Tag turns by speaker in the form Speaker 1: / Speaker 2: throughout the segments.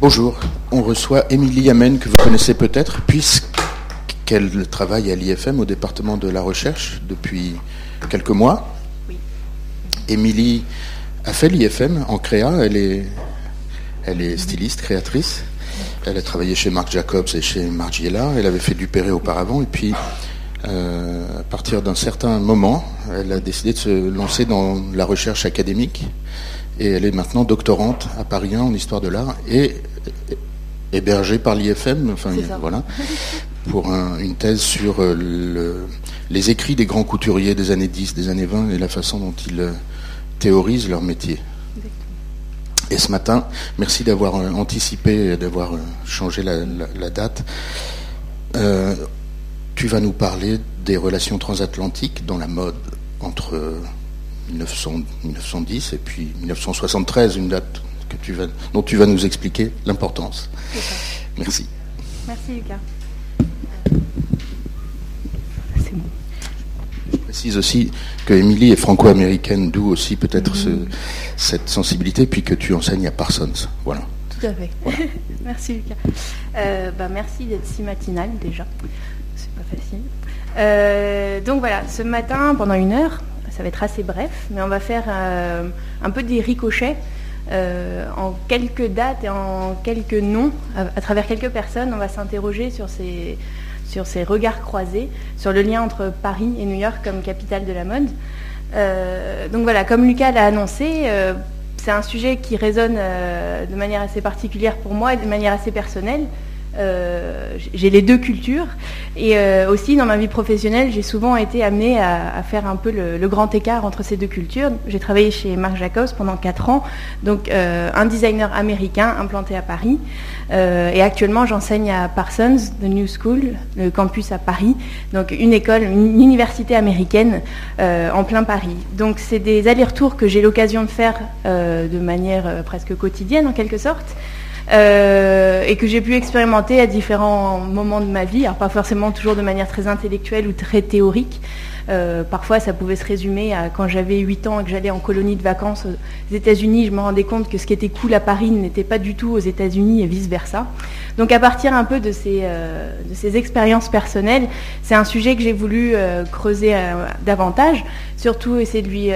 Speaker 1: Bonjour, on reçoit Émilie Amen, que vous connaissez peut-être, puisqu'elle travaille à l'IFM au département de la recherche depuis quelques mois. Émilie a fait l'IFM en créa, elle est, elle est styliste, créatrice. Elle a travaillé chez Marc Jacobs et chez Margiela. Elle avait fait du Perret auparavant. Et puis, euh, à partir d'un certain moment, elle a décidé de se lancer dans la recherche académique. Et elle est maintenant doctorante à Paris 1 en histoire de l'art et hébergée par l'IFM, enfin voilà, pour une thèse sur euh, les écrits des grands couturiers des années 10, des années 20 et la façon dont ils euh, théorisent leur métier. Et ce matin, merci d'avoir euh, anticipé, d'avoir euh, changé la, date. Euh, tu vas nous parler des relations transatlantiques dans la mode entre 1910 et puis 1973, une date que tu vas, dont tu vas nous expliquer l'importance. Merci.
Speaker 2: Merci Lucas.
Speaker 1: Je précise aussi que Émilie est franco-américaine, d'où aussi peut-être cette sensibilité, puis que tu enseignes à Parsons. Voilà.
Speaker 2: Tout à fait. merci Lucas. Euh, bah, merci d'être si matinal déjà. C'est pas facile. Euh, donc voilà, ce matin, pendant une heure, ça va être assez bref, mais on va faire euh, un peu des ricochets en quelques dates et en quelques noms, à travers quelques personnes, on va s'interroger sur ces sur ces regards croisés, sur le lien entre Paris et New York comme capitale de la mode. Euh, donc voilà, comme Lucas l'a annoncé, euh, c'est un sujet qui résonne euh, de manière assez particulière pour moi et de manière assez personnelle. Euh, j'ai les deux cultures. Et euh, aussi, dans ma vie professionnelle, j'ai souvent été amenée à, faire un peu le, grand écart entre ces deux cultures. J'ai travaillé chez Marc Jacobs pendant 4 ans, donc euh, un designer américain implanté à Paris. et actuellement, j'enseigne à Parsons, The New School, le campus à Paris, donc une école, une université américaine en plein Paris. Donc, c'est des allers-retours que j'ai l'occasion de faire de manière presque quotidienne, en quelque sorte. Euh, et que j'ai pu expérimenter à différents moments de ma vie, alors pas forcément toujours de manière très intellectuelle ou très théorique, euh, parfois, ça pouvait se résumer à quand j'avais 8 ans et que j'allais en colonie de vacances aux États-Unis, je me rendais compte que ce qui était cool à Paris n'était pas du tout aux États-Unis et vice-versa. Donc, à partir un peu de ces, euh, expériences personnelles, c'est un sujet que j'ai voulu euh, creuser davantage, surtout essayer de lui,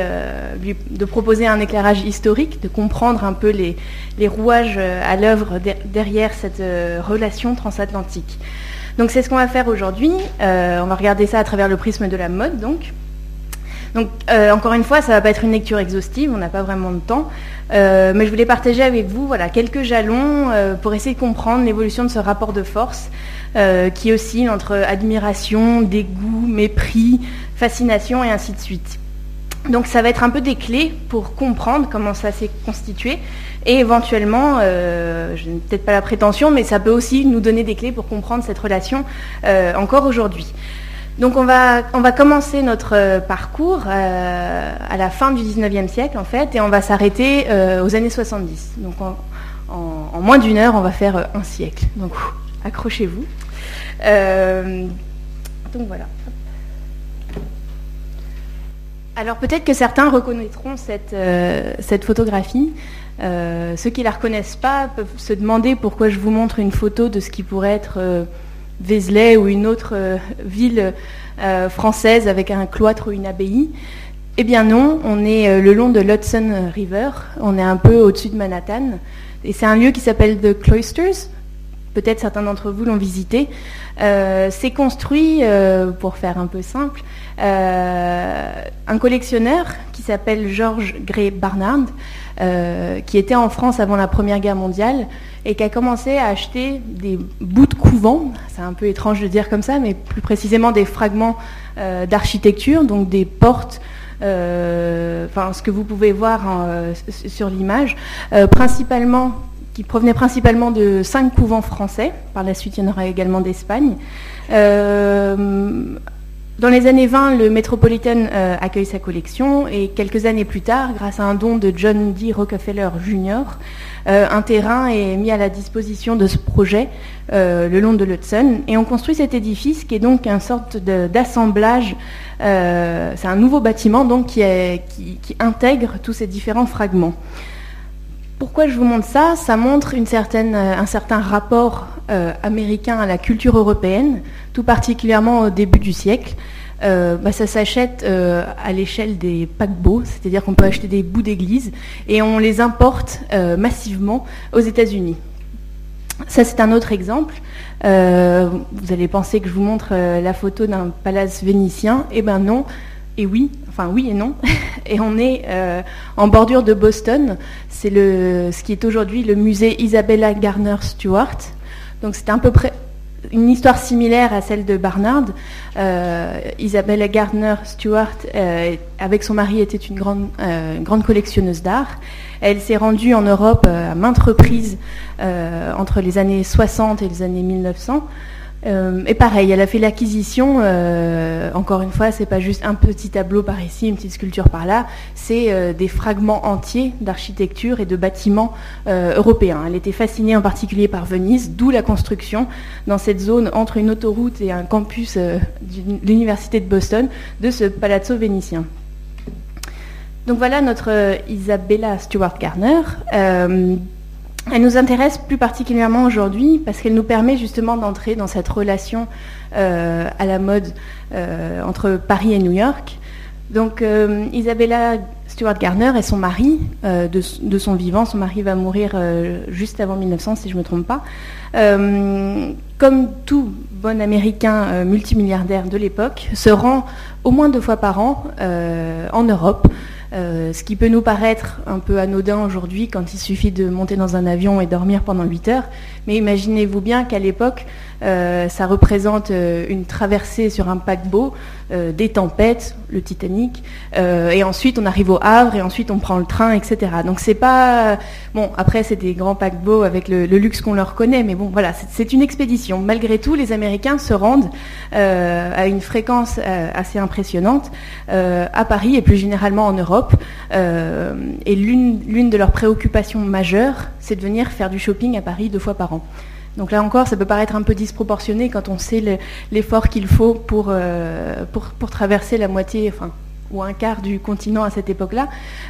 Speaker 2: de proposer un éclairage historique, de comprendre un peu les rouages à l'œuvre derrière cette relation transatlantique. Donc c'est ce qu'on va faire aujourd'hui. Euh, on va regarder ça à travers le prisme de la mode, donc. Euh, encore une fois, ça ne va pas être une lecture exhaustive, on n'a pas vraiment de temps, euh, mais je voulais partager avec vous voilà, quelques jalons pour essayer de comprendre l'évolution de ce rapport de force qui oscille entre admiration, dégoût, mépris, fascination et ainsi de suite. Donc ça va être un peu des clés pour comprendre comment ça s'est constitué et éventuellement, euh, je n'ai peut-être pas la prétention, mais ça peut aussi nous donner des clés pour comprendre cette relation euh, encore aujourd'hui. Donc on va, on va commencer notre euh, parcours à la fin du 19e siècle en fait et on va s'arrêter aux années 70. Donc en, moins d'une heure, on va faire un siècle. Donc accrochez-vous. donc voilà. Alors peut-être que certains reconnaîtront cette, cette photographie. Euh, ceux qui ne la reconnaissent pas peuvent se demander pourquoi je vous montre une photo de ce qui pourrait être euh, ou une autre euh, ville française avec un cloître ou une abbaye. Eh bien non, on est le long de l'Hudson River, on est un peu au-dessus de Manhattan, et c'est un lieu qui s'appelle The Cloisters. Peut-être certains d'entre vous l'ont visité. c'est construit, pour faire un peu simple, un collectionneur qui s'appelle George Gray Barnard euh, qui était en France avant la Première Guerre mondiale et qui a commencé à acheter des bouts de couvents, c'est un peu étrange de dire comme ça, mais plus précisément des fragments euh, d'architecture, donc des portes, euh, enfin ce que vous pouvez voir sur l'image, principalement qui provenaient principalement de cinq couvents français. Par la suite, il y en aura également d'Espagne. Dans les années 20, le Metropolitan euh, accueille sa collection et quelques années plus tard, grâce à un don de John D. Rockefeller Jr., euh, un terrain est mis à la disposition de ce projet euh, le long de l'Hudson et on construit cet édifice qui est donc une sorte d'assemblage. C'est un nouveau bâtiment qui intègre tous ces différents fragments. Pourquoi je vous montre ça? Ça montre certaine, un certain rapport américain à la culture européenne, tout particulièrement au début du siècle. Bah, ça s'achète à l'échelle des paquebots, c'est-à-dire qu'on peut acheter des bouts d'église et on les importe massivement aux États-Unis. Ça, c'est un autre exemple. Euh, vous allez penser que je vous montre euh, la photo d'un palace vénitien. Eh bien non, et oui, enfin oui et non. et on est euh, en bordure de Boston. C'est ce qui est aujourd'hui le musée Isabella Garner Stewart. Donc c'est à peu près une histoire similaire à celle de Barnard. Isabella Gardner Stewart, avec son mari, était une grande, grande collectionneuse d'art. Elle s'est rendue en Europe euh, à maintes reprises euh, entre les années 60 et les années 1900. Euh, et pareil, elle a fait l'acquisition, encore une fois, c'est pas juste un petit tableau par ici, une petite sculpture par là, c'est des fragments entiers d'architecture et de bâtiments européens. Elle était fascinée en particulier par Venise, d'où la construction dans cette zone entre une autoroute et un campus de l'université de Boston de ce palazzo vénitien. Donc voilà notre euh, Isabella Stewart Garner. Euh, elle nous intéresse plus particulièrement aujourd'hui parce qu'elle nous permet justement d'entrer dans cette relation euh, à la mode entre Paris et New York. Donc Isabella Stewart Garner et son mari, de, son vivant, son mari va mourir juste avant 1900 si je ne me trompe pas, comme tout bon américain multimilliardaire de l'époque, se rend au moins deux fois par an en Europe euh, ce qui peut nous paraître un peu anodin aujourd'hui quand il suffit de monter dans un avion et dormir pendant 8 heures. Mais imaginez-vous bien qu'à l'époque, euh, ça représente euh, une traversée sur un paquebot, des tempêtes, le Titanic, et ensuite on arrive au Havre et ensuite on prend le train, etc. Donc c'est pas bon. Après c'est des grands paquebots avec le, luxe qu'on leur connaît, mais bon voilà, c'est une expédition. Malgré tout, les Américains se rendent à une fréquence assez impressionnante à Paris et plus généralement en Europe. et l'une de leurs préoccupations majeures, c'est de venir faire du shopping à Paris deux fois par an. Donc là encore, ça peut paraître un peu disproportionné quand on sait l'effort qu'il faut euh, pour, pour, traverser la moitié, ou un quart du continent à cette époque-là.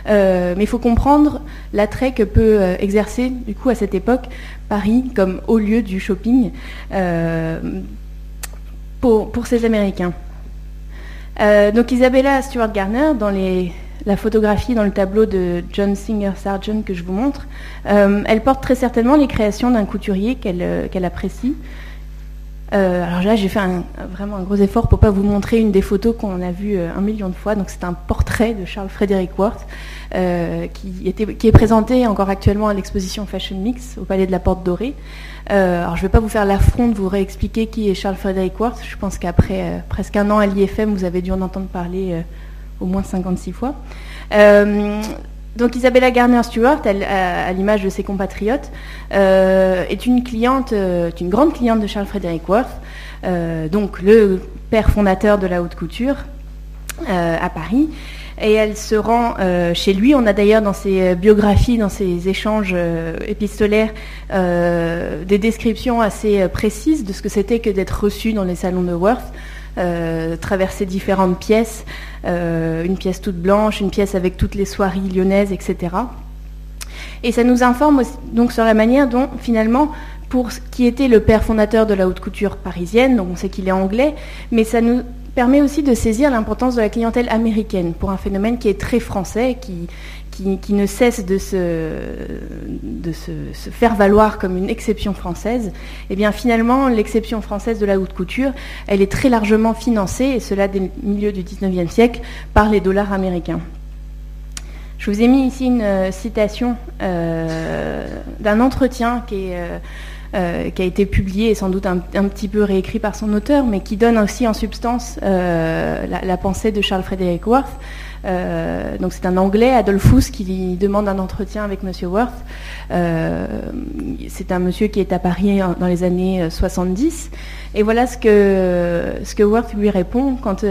Speaker 2: Euh, mais il faut comprendre l'attrait que peut euh, exercer, du coup, à cette époque, Paris comme haut lieu du shopping pour, pour ces Américains. donc Isabella Stewart Garner, dans les la photographie dans le tableau de John Singer Sargent que je vous montre, euh, elle porte très certainement les créations d'un couturier qu'elle euh, apprécie. Euh, alors là, j'ai fait vraiment un gros effort pour ne pas vous montrer une des photos qu'on a vues un million de fois. Donc c'est un portrait de Charles Frederick Worth qui, est présenté encore actuellement à l'exposition Fashion Mix au Palais de la Porte Dorée. alors je ne vais pas vous faire l'affront de vous réexpliquer qui est Charles Frederick Worth. Je pense qu'après presque un an à l'IFM, vous avez dû en entendre parler au moins 56 fois. Euh, donc Isabella Garner Stewart, elle, à, l'image de ses compatriotes, euh, est une cliente, euh, une grande cliente de Charles Frederick Worth, donc le père fondateur de la haute couture à Paris. Et elle se rend chez lui. On a d'ailleurs dans ses biographies, dans ses échanges épistolaires, des descriptions assez précises de ce que c'était que d'être reçu dans les salons de Worth. Euh, traverser différentes pièces, euh, une pièce toute blanche, une pièce avec toutes les soieries lyonnaises, etc. Et ça nous informe donc sur la manière dont finalement, pour qui était le père fondateur de la haute couture parisienne, donc on sait qu'il est anglais, mais ça nous permet aussi de saisir l'importance de la clientèle américaine pour un phénomène qui est très français, qui, qui, ne cesse de, se, faire valoir comme une exception française, eh bien finalement, l'exception française de la haute couture, elle est très largement financée, et cela dès le milieu du 19e siècle, par les dollars américains. Je vous ai mis ici une euh, citation euh, d'un entretien qui, euh, qui, a été publié et sans doute un, petit peu réécrit par son auteur, mais qui donne aussi en substance la, la, pensée de Charles Frederick Worth. Euh, donc c'est un Anglais, Adolphus, qui demande un entretien avec Monsieur Worth. Euh, c'est un monsieur qui est à Paris dans les années 70. Euh, Et voilà ce que, ce Worth lui répond quand,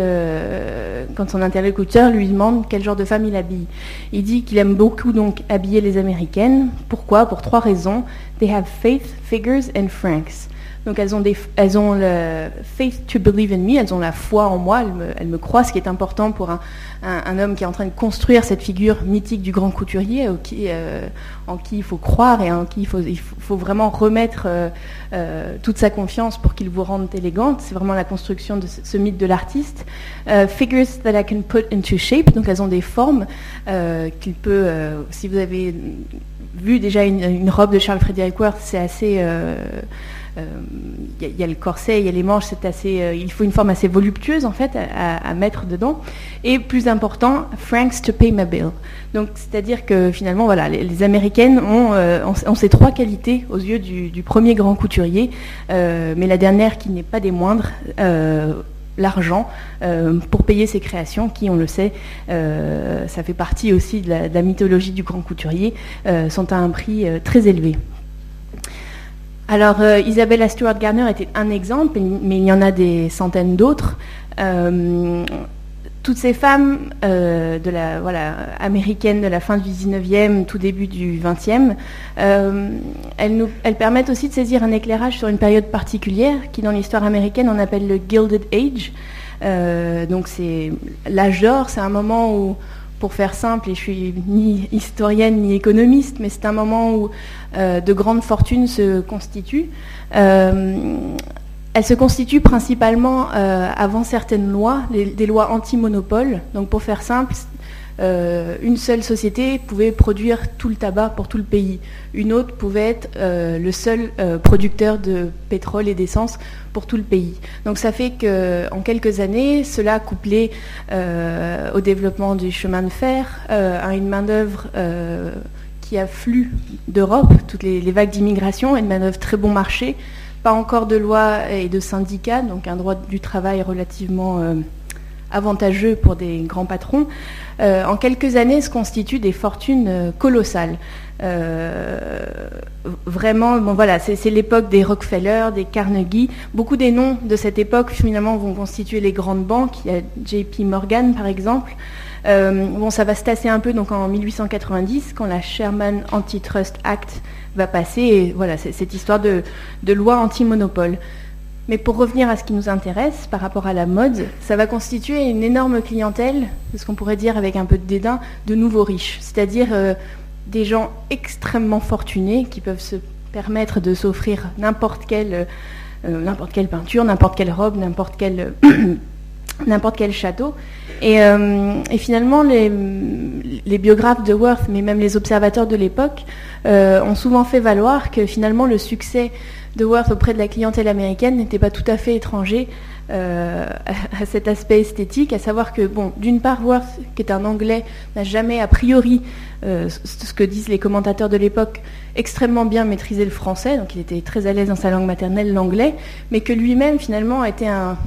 Speaker 2: quand son interlocuteur lui demande quel genre de femme il habille. Il dit qu'il aime beaucoup donc habiller les Américaines. Pourquoi? Pour trois raisons. They have faith, figures and francs. Donc elles ont, des, elles ont le faith to believe in me, elles ont la foi en moi, elles me, elles me croient, ce qui est important pour un, homme qui est en train de construire cette figure mythique du grand couturier, euh, en qui il faut croire et en qui il faut, il faut vraiment remettre euh, euh, toute sa confiance pour qu'il vous rende élégante. C'est vraiment la construction de ce, mythe de l'artiste. figures that I can put into shape, donc elles ont des formes qu'il peut, si vous avez vu déjà une, une robe de Charles Frederick Worth, c'est assez il euh, y, a le corset, il y a les manches, c'est assez, euh, il faut une forme assez voluptueuse en fait à, mettre dedans. Et plus important, francs to pay my bill. Donc c'est-à-dire que finalement voilà, les, américaines euh, ont, ces trois qualités aux yeux du, premier grand couturier, mais la dernière qui n'est pas des moindres l'argent pour payer ses créations, qui, on le sait, ça fait partie aussi de la mythologie du grand couturier, sont à un prix très élevé. Alors, euh, Isabella Stewart Garner était un exemple, mais il y en a des centaines d'autres. Euh, toutes ces femmes euh, américaines de la fin du 19e, tout début du 20e, elles, nous, elles permettent aussi de saisir un éclairage sur une période particulière qui, dans l'histoire américaine, on appelle le Gilded Age. donc, c'est l'âge d'or, c'est un moment où pour faire simple, et je suis ni historienne ni économiste, mais c'est un moment où euh, de grandes fortunes se constituent. Euh, elles se constituent principalement euh, avant certaines lois, des lois anti-monopole. Donc pour faire simple, euh, une seule société pouvait produire tout le tabac pour tout le pays. Une autre pouvait être euh, le seul euh, producteur de pétrole et d'essence pour tout le pays. Donc ça fait qu'en quelques années, cela couplé au développement du chemin de fer, à une main-d'œuvre qui afflue d'Europe, toutes les, vagues d'immigration, une main-d'œuvre très bon marché, pas encore de loi et de syndicats, donc un droit du travail relativement avantageux pour des grands patrons, euh, en quelques années se constituent des fortunes euh, colossales. Euh, vraiment, bon voilà, c'est l'époque des Rockefeller, des Carnegie. Beaucoup des noms de cette époque finalement vont constituer les grandes banques. Il y a JP Morgan par exemple. bon, ça va se tasser un peu en 1890 quand la Sherman Antitrust Act va passer. Voilà, cette histoire de loi anti-monopole. Mais pour revenir à ce qui nous intéresse par rapport à la mode, ça va constituer une énorme clientèle, ce qu'on pourrait dire avec un peu de dédain, de nouveaux riches, c'est-à-dire euh, des gens extrêmement fortunés qui peuvent se permettre de s'offrir n'importe quelle, euh, n'importe quelle peinture, n'importe quelle robe, n'importe quel, n'importe quel château. Et, euh, finalement, les, biographes de Worth, mais même les observateurs de l'époque, ont souvent fait valoir que finalement le succès de Worth auprès de la clientèle américaine n'était pas tout à fait étranger euh, à, cet aspect esthétique, à savoir que, bon, d'une part, Worth, qui est un Anglais, n'a jamais a priori, euh, ce que disent les commentateurs de l'époque, extrêmement bien maîtrisé le français, donc il était très à l'aise dans sa langue maternelle, l'anglais, mais que lui-même, finalement, était un,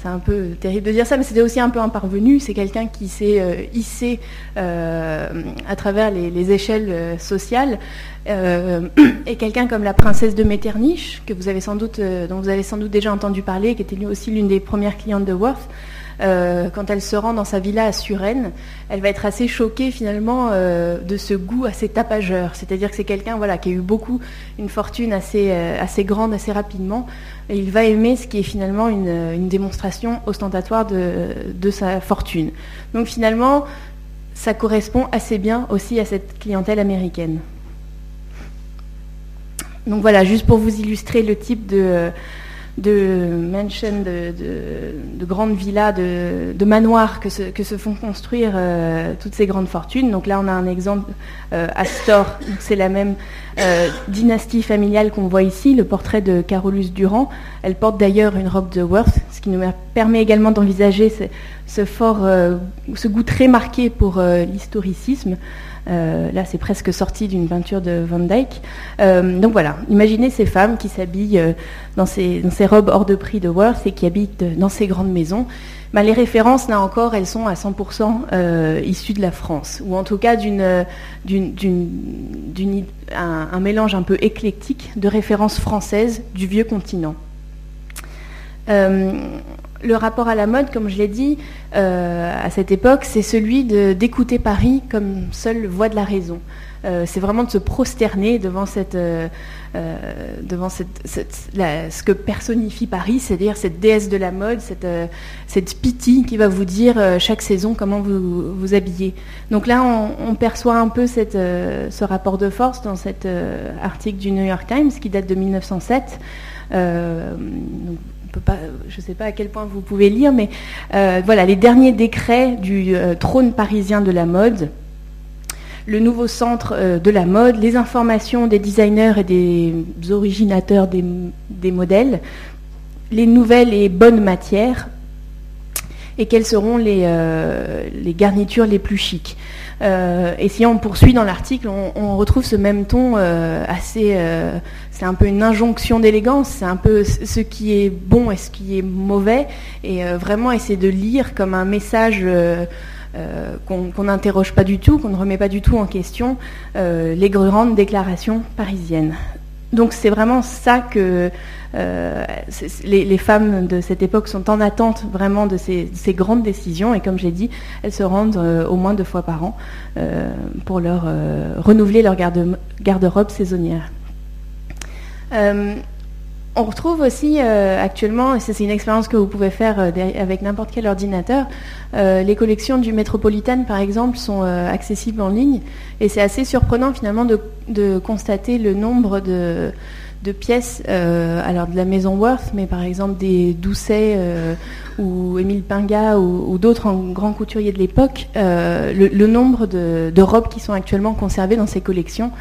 Speaker 2: c'est un peu terrible de dire ça, mais c'était aussi un peu un parvenu. C'est quelqu'un qui s'est euh, hissé euh, à travers les, échelles euh, sociales. et quelqu'un comme la princesse de Metternich, que vous avez sans doute, dont vous avez sans doute déjà entendu parler, qui était aussi l'une des premières clientes de Worth, euh, quand elle se rend dans sa villa à Suresnes, elle va être assez choquée finalement euh, de ce goût assez tapageur. C'est-à-dire que c'est quelqu'un voilà, qui a eu beaucoup, une fortune assez, euh, assez grande assez rapidement. Et il va aimer ce qui est finalement une, démonstration ostentatoire de, de, sa fortune. Donc finalement, ça correspond assez bien aussi à cette clientèle américaine. Donc voilà, juste pour vous illustrer le type de de mansions, de, grandes villas, de, manoirs que se, font construire euh, toutes ces grandes fortunes. Donc là, on a un exemple euh, Astor, c'est la même euh, dynastie familiale qu'on voit ici, le portrait de Carolus Durand. Elle porte d'ailleurs une robe de Worth, ce qui nous permet également d'envisager fort, ce goût très marqué pour l'historicisme. Euh, là, c'est presque sorti d'une peinture de Van Dyck. Euh, donc voilà, imaginez ces femmes qui s'habillent euh, dans ces, robes hors de prix de Worth et qui habitent dans ces grandes maisons. Bah, les références, là encore, elles sont à 100% issues de la France, ou en tout cas d'une, un, mélange un peu éclectique de références françaises du vieux continent. Le rapport à la mode, comme je l'ai dit, à cette époque, c'est celui d'écouter Paris comme seule voie de la raison. c'est vraiment de se prosterner devant cette, ce que personnifie Paris, c'est-à-dire cette déesse de la mode, cette, cette pitié qui va vous dire chaque saison comment vous vous habillez. Donc là, on, perçoit un peu ce rapport de force dans cet article du New York Times qui date de 1907. Euh, je ne sais pas à quel point vous pouvez lire, mais euh, voilà, les derniers décrets du euh, trône parisien de la mode, le nouveau centre de la mode, les informations des designers et des originateurs des, modèles, les nouvelles et bonnes matières, et quelles seront les, les garnitures les plus chics. et si on poursuit dans l'article, on, retrouve ce même ton assez, c'est un peu une injonction d'élégance, c'est un peu ce qui est bon et ce qui est mauvais, et euh, vraiment essayer de lire comme un message euh, euh, qu'on n'interroge pas du tout, qu'on ne remet pas du tout en question, les grandes déclarations parisiennes. Donc c'est vraiment ça que les, femmes de cette époque sont en attente vraiment de ces, grandes décisions, et comme j'ai dit, elles se rendent au moins deux fois par an pour leur renouveler leur garde-robe saisonnière. Euh, on retrouve aussi euh, actuellement, et c'est une expérience que vous pouvez faire euh, avec n'importe quel ordinateur, les collections du Metropolitan par exemple sont accessibles en ligne. Et c'est assez surprenant finalement de, constater le nombre de, pièces, alors de la maison Worth, mais par exemple des Doucet ou Émile Pinga ou, d'autres grands couturiers de l'époque, le, nombre de, robes qui sont actuellement conservées dans ces collections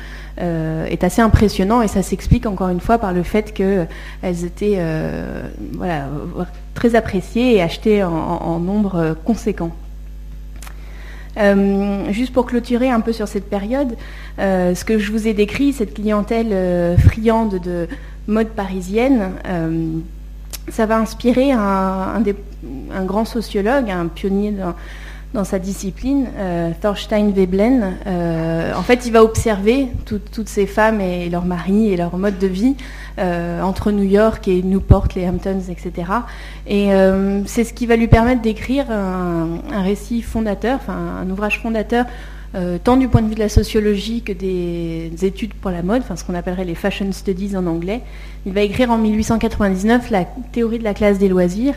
Speaker 2: euh, est assez impressionnant et ça s'explique encore une fois par le fait qu'elles étaient euh, très appréciées et achetées en, nombre conséquent. Euh, juste pour clôturer un peu sur cette période, ce que je vous ai décrit, cette clientèle friande de mode parisienne, ça va inspirer un, un, grand sociologue, un pionnier dans, dans sa discipline, euh, Thorstein Veblen. Euh, en fait, il va observer toutes ces femmes et leurs maris et leur mode de vie euh, entre New York et Newport, les Hamptons, etc. Et c'est ce qui va lui permettre d'écrire un, un, récit fondateur, enfin un ouvrage fondateur euh, tant du point de vue de la sociologie que des, études pour la mode, enfin ce qu'on appellerait les fashion studies en anglais. Il va écrire en 1899 la théorie de la classe des loisirs,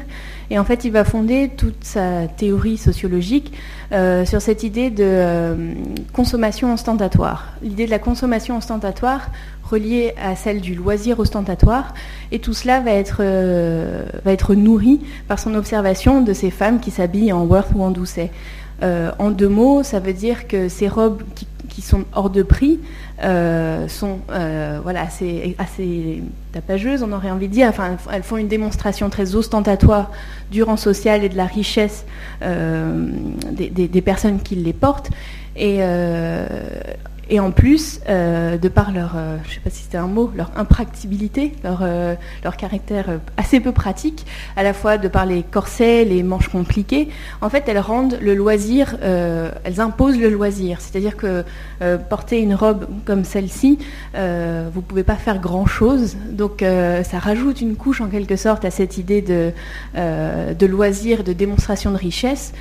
Speaker 2: et en fait il va fonder toute sa théorie sociologique euh, sur cette idée de euh, consommation ostentatoire. L'idée de la consommation ostentatoire reliée à celle du loisir ostentatoire, et tout cela va être, va être nourri par son observation de ces femmes qui s'habillent en Worth ou en Doucet. Euh, en deux mots, ça veut dire que ces robes qui, sont hors de prix euh, sont euh, voilà, assez, assez tapageuses, on aurait envie de dire. Enfin, elles font une démonstration très ostentatoire du rang social et de la richesse des, personnes qui les portent. Et en plus, euh, de par leur, euh, je ne sais pas si c'était un mot, leur impractibilité, leur, euh, leur caractère assez peu pratique, à la fois de par les corsets, les manches compliquées, en fait, elles rendent le loisir, elles imposent le loisir. C'est-à-dire que porter une robe comme celle-ci, vous ne pouvez pas faire grand-chose. Donc, ça rajoute une couche en quelque sorte à cette idée de, de loisir, de démonstration de richesse.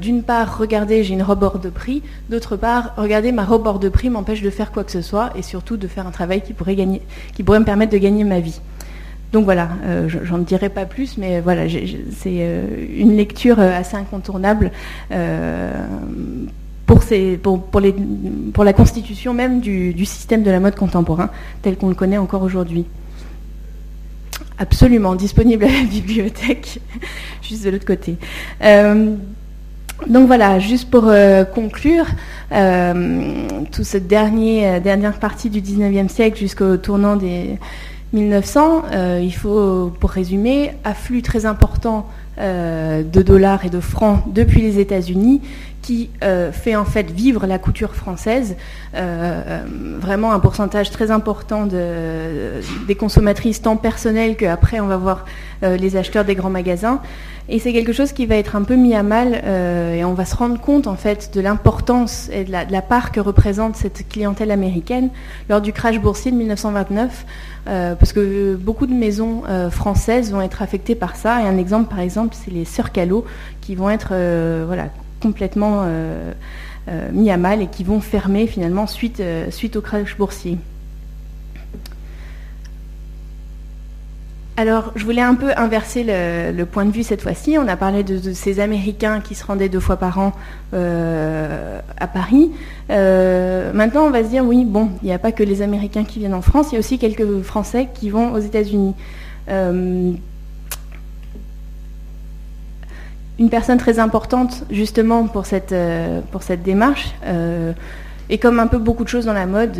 Speaker 2: D'une part, regardez, j'ai une robe hors de prix. D'autre part, regardez ma robe hors de prix m'empêche de faire quoi que ce soit et surtout de faire un travail qui pourrait, gagner, qui pourrait me permettre de gagner ma vie. Donc voilà, euh, j'en dirai pas plus, mais voilà, c'est euh, une lecture euh, assez incontournable pour, la constitution même du, système de la mode contemporain tel qu'on le connaît encore aujourd'hui. Absolument, disponible à la bibliothèque, juste de l'autre côté. Donc voilà, juste pour euh, conclure, euh, toute cette euh, dernière partie du 19e siècle jusqu'au tournant des 1900, il faut, pour résumer, afflux très important de dollars et de francs depuis les États-Unis qui fait en fait vivre la couture française, vraiment un pourcentage très important des consommatrices tant personnelles qu'après on va voir les acheteurs des grands magasins. Et c'est quelque chose qui va être un peu mis à mal euh, et on va se rendre compte en fait de l'importance et de la, part que représente cette clientèle américaine lors du crash boursier de 1929, euh, parce que beaucoup de maisons euh, françaises vont être affectées par ça. Et un exemple, par exemple, exemple, c'est les sœurs Callot qui vont être voilà, complètement mis à mal et qui vont fermer finalement suite, suite au crash boursier. Alors, je voulais un peu inverser le, point de vue cette fois-ci. On a parlé de, ces Américains qui se rendaient deux fois par an euh, à Paris. Euh, maintenant, on va se dire, oui, bon, il n'y a pas que les Américains qui viennent en France, il y a aussi quelques Français qui vont aux États-Unis. Euh, une personne très importante, justement, pour cette, pour cette démarche, et comme un peu beaucoup de choses dans la mode,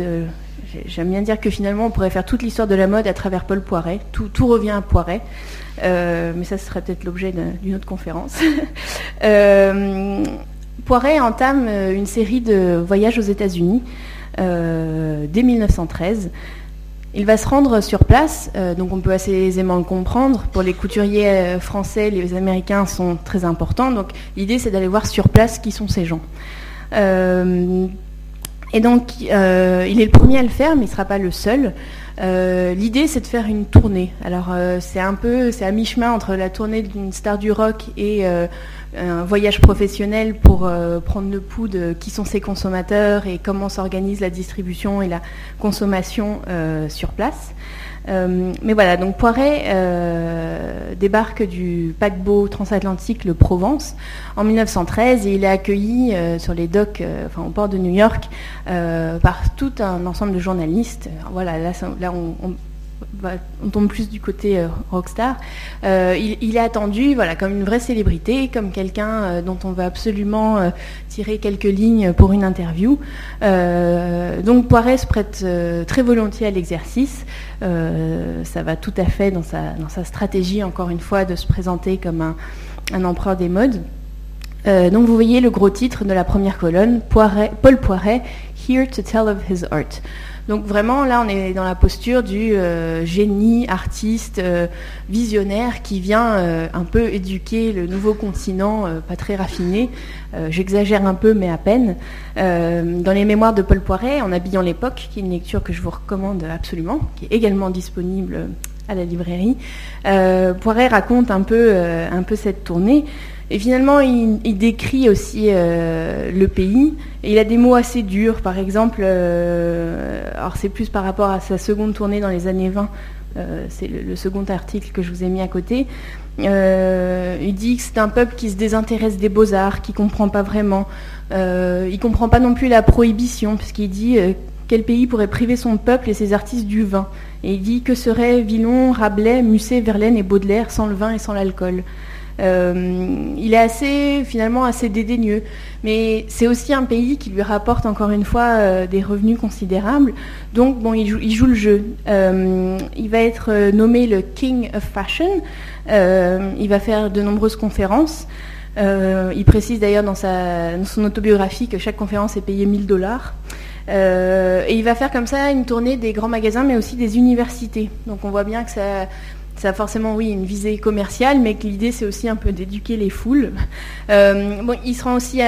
Speaker 2: J'aime bien dire que finalement, on pourrait faire toute l'histoire de la mode à travers Paul Poiret. Tout, revient à Poiret. Euh, mais ça serait peut-être l'objet d'une autre conférence. euh, Poiret entame euh, une série de voyages aux États-Unis euh, dès 1913. Il va se rendre sur place, donc on peut assez aisément le comprendre. Pour les couturiers français, les Américains sont très importants. Donc l'idée, c'est d'aller voir sur place qui sont ces gens. Et donc, euh, il est le premier à le faire, mais il ne sera pas le seul. Euh, l'idée, c'est de faire une tournée. Alors, euh, c'est un peu, c'est à mi-chemin entre la tournée d'une star du rock et un voyage professionnel pour prendre le pouls de qui sont ses consommateurs et comment s'organise la distribution et la consommation sur place. Euh, mais voilà, donc Poiret euh, débarque du paquebot transatlantique le Provence en 1913 et il est accueilli euh, sur les docks, enfin au port de New York, par tout un ensemble de journalistes. Voilà, là, là on tombe plus du côté euh, rockstar. Euh, il, est attendu voilà, comme une vraie célébrité, comme quelqu'un euh, dont on va absolument tirer quelques lignes pour une interview. donc Poiret se prête très volontiers à l'exercice. ça va tout à fait dans sa, dans sa, stratégie, encore une fois, de se présenter comme un, un empereur des modes. donc vous voyez le gros titre de la première colonne, Paul Poiret, Here to Tell of His Art. Donc vraiment, là, on est dans la posture du euh, génie, artiste, euh, visionnaire qui vient euh, un peu éduquer le nouveau continent, pas très raffiné. J'exagère un peu, mais à peine. dans les mémoires de Paul Poiret, en habillant l'époque, qui est une lecture que je vous recommande absolument, qui est également disponible à la librairie, Poiret raconte un peu, un peu cette tournée. Et finalement, il, décrit aussi euh, le pays. Et il a des mots assez durs. Par exemple, euh, alors c'est plus par rapport à sa seconde tournée dans les années 20. Euh, c'est le, second article que je vous ai mis à côté. il dit que c'est un peuple qui se désintéresse des beaux-arts, qui ne comprend pas vraiment. il ne comprend pas non plus la prohibition, puisqu'il dit quel pays pourrait priver son peuple et ses artistes du vin? Et il dit que seraient Villon, Rabelais, Musset, Verlaine et Baudelaire sans le vin et sans l'alcool? Euh, il est assez, finalement, assez dédaigneux. Mais c'est aussi un pays qui lui rapporte, encore une fois, euh, des revenus considérables. Donc, bon, il joue, le jeu. Euh, il va être nommé le King of Fashion. il va faire de nombreuses conférences. il précise d'ailleurs dans, dans, son autobiographie que chaque conférence est payée 1000 dollars. et il va faire comme ça une tournée des grands magasins, mais aussi des universités. Donc on voit bien que ça, ça forcément, oui, une visée commerciale, mais que l'idée, c'est aussi un peu d'éduquer les foules. Euh, il sera aussi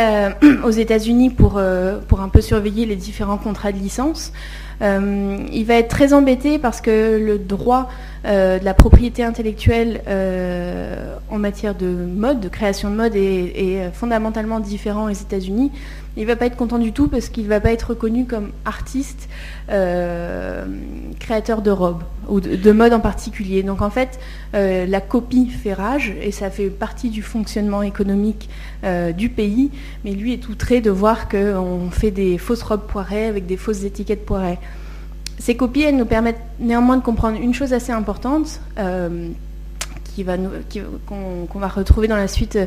Speaker 2: aux États-Unis pour, euh, pour un peu surveiller les différents contrats de licence. Euh, il va être très embêté parce que le droit de la propriété intellectuelle en matière de mode, de création de mode, est fondamentalement différent aux États-Unis il va pas être content du tout parce qu'il va pas être reconnu comme artiste euh, créateur de robes ou de, mode en particulier. Donc en fait, euh, la copie fait rage et ça fait partie du fonctionnement économique euh, du pays. Mais lui est outré de voir qu'on fait des fausses robes poirées avec des fausses étiquettes poirées. Ces copies, elles nous permettent néanmoins de comprendre une chose assez importante qu'on va retrouver dans la suite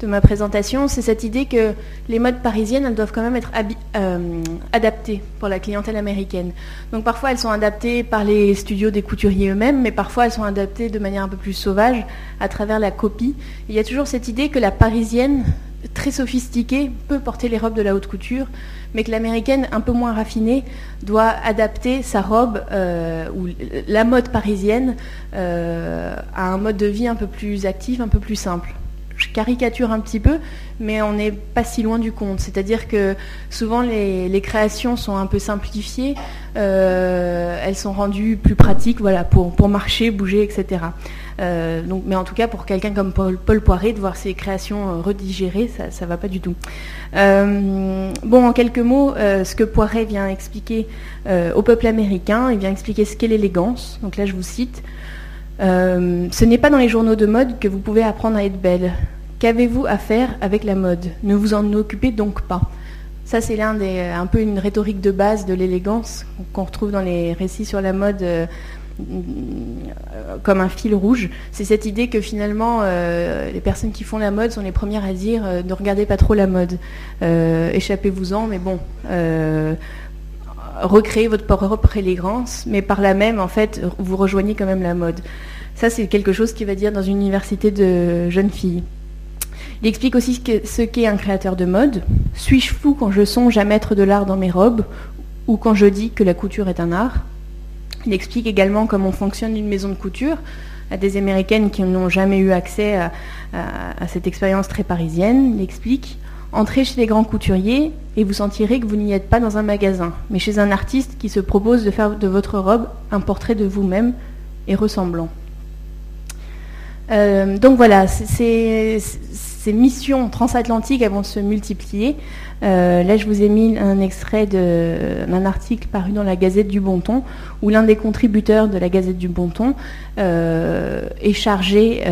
Speaker 2: de ma présentation, c'est cette idée que les modes parisiennes, doivent quand même être euh, adaptées pour la clientèle américaine. Donc parfois elles sont adaptées par les studios des couturiers eux-mêmes, mais parfois elles sont adaptées de manière un peu plus sauvage à travers la copie. il y a toujours cette idée que la parisienne, très sophistiquée, peut porter les robes de la haute couture, mais que l'américaine, un peu moins raffinée, doit adapter sa robe euh, ou la mode parisienne euh, à un mode de vie un peu plus actif, un peu plus simple. Je caricature un petit peu, mais on n'est pas si loin du compte. C'est-à-dire que souvent les, créations sont un peu simplifiées, euh, elles sont rendues plus pratiques, voilà, pour, pour marcher, bouger, etc. Euh, mais en tout cas, pour quelqu'un comme Paul, Paul, Poiret, de voir ses créations euh, redigérées, ça ne va pas du tout. bon, en quelques mots, ce que Poiret vient expliquer au peuple américain, il vient expliquer ce qu'est l'élégance. Donc là, je vous cite. Euh, ce n'est pas dans les journaux de mode que vous pouvez apprendre à être belle. Qu'avez-vous à faire avec la mode? Ne vous en occupez donc pas. Ça, c'est l'un des, un peu une rhétorique de base de l'élégance qu'on retrouve dans les récits sur la mode euh, comme un fil rouge. C'est cette idée que finalement, euh, les personnes qui font la mode sont les premières à dire ne regardez pas trop la mode, échappez-vous-en, mais bon recréer votre propre élégance, mais par là même, en fait, vous rejoignez quand même la mode. Ça, c'est quelque chose qu'il va dire dans une université de jeunes filles. Il explique aussi ce qu'est un créateur de mode. Suis-je fou quand je songe à mettre de l'art dans mes robes ou quand je dis que la couture est un art? Il explique également comment fonctionne une maison de couture à des Américaines qui n'ont jamais eu accès à, à cette expérience très parisienne. Il explique Entrez chez les grands couturiers et vous sentirez que vous n'y êtes pas dans un magasin, mais chez un artiste qui se propose de faire de votre robe un portrait de vous-même et ressemblant. Euh, donc voilà, ces, missions transatlantiques vont se multiplier. Euh, là, je vous ai mis un extrait d'un article paru dans la Gazette du Bon Ton, où l'un des contributeurs de la Gazette du Bon Ton euh, est chargé.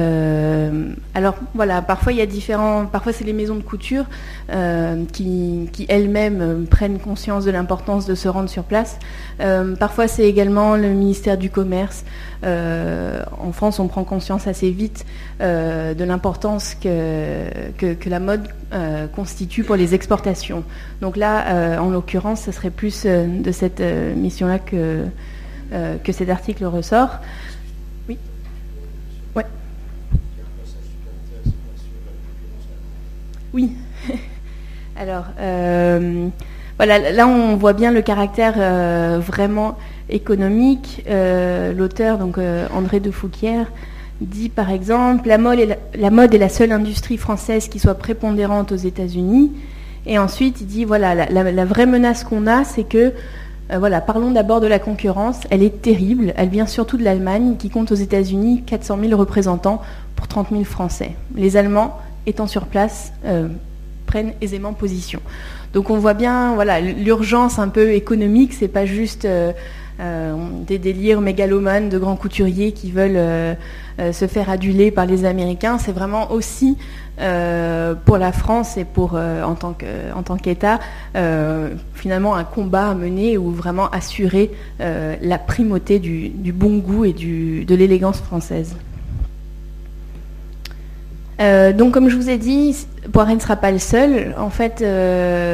Speaker 2: Alors voilà, parfois il y a différents, parfois c'est les maisons de couture qui elles-mêmes prennent conscience de l'importance de se rendre sur place. parfois c'est également le ministère du Commerce. en France, on prend conscience assez vite de l'importance que, la mode constitue pour les exportations donc là, euh, en l'occurrence, ce serait plus euh, de cette euh, mission-là que, cet article ressort. Oui Ouais. Oui. Alors, voilà, là on voit bien le caractère vraiment économique. L'auteur, donc André de Fouquier, dit par exemple la mode, est la seule industrie française qui soit prépondérante aux États-Unis. Et ensuite, il dit, voilà, la, vraie menace qu'on a, c'est que, euh, voilà, parlons d'abord de la concurrence. Elle est terrible. Elle vient surtout de l'Allemagne, qui compte aux États-Unis 400 000 représentants pour 30 000 Français. Les Allemands, étant sur place, euh, prennent aisément position. Donc on voit bien, voilà, l'urgence un peu économique, c'est pas juste euh, des délires mégalomanes de grands couturiers qui veulent se faire aduler par les Américains. C'est vraiment aussi euh, pour la France et euh, en tant qu'État euh, finalement un combat à mener ou vraiment assurer la primauté du, bon goût et de l'élégance française. Donc comme je vous ai dit, Poiret ne sera pas le seul. En fait,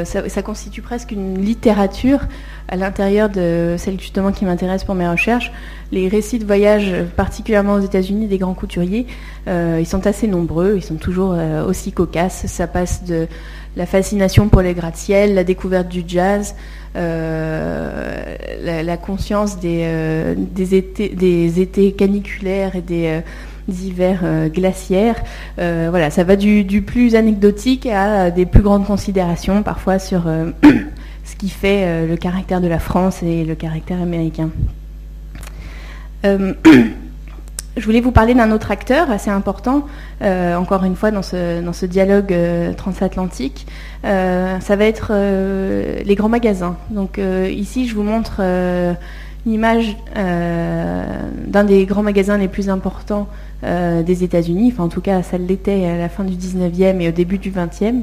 Speaker 2: ça, constitue presque une littérature à l'intérieur de celle justement qui m'intéresse pour mes recherches, les récits de voyage, particulièrement aux États-Unis, des grands couturiers, euh, ils sont assez nombreux, ils sont toujours euh, aussi cocasses. Ça passe de la fascination pour les gratte-ciel, la découverte du jazz, euh, la, conscience des, étés, caniculaires et des, hivers glaciaires. voilà, ça va du, plus anecdotique à des plus grandes considérations, parfois sur ce qui fait euh, le caractère de la France et le caractère américain. Euh, je voulais vous parler d'un autre acteur assez important, euh, encore une fois dans ce, dans ce dialogue transatlantique. ça va être les grands magasins. Donc ici, je vous montre une image d'un des grands magasins les plus importants des États-Unis. Enfin, en tout cas, ça l'était à la fin du 19e et au début du 20e.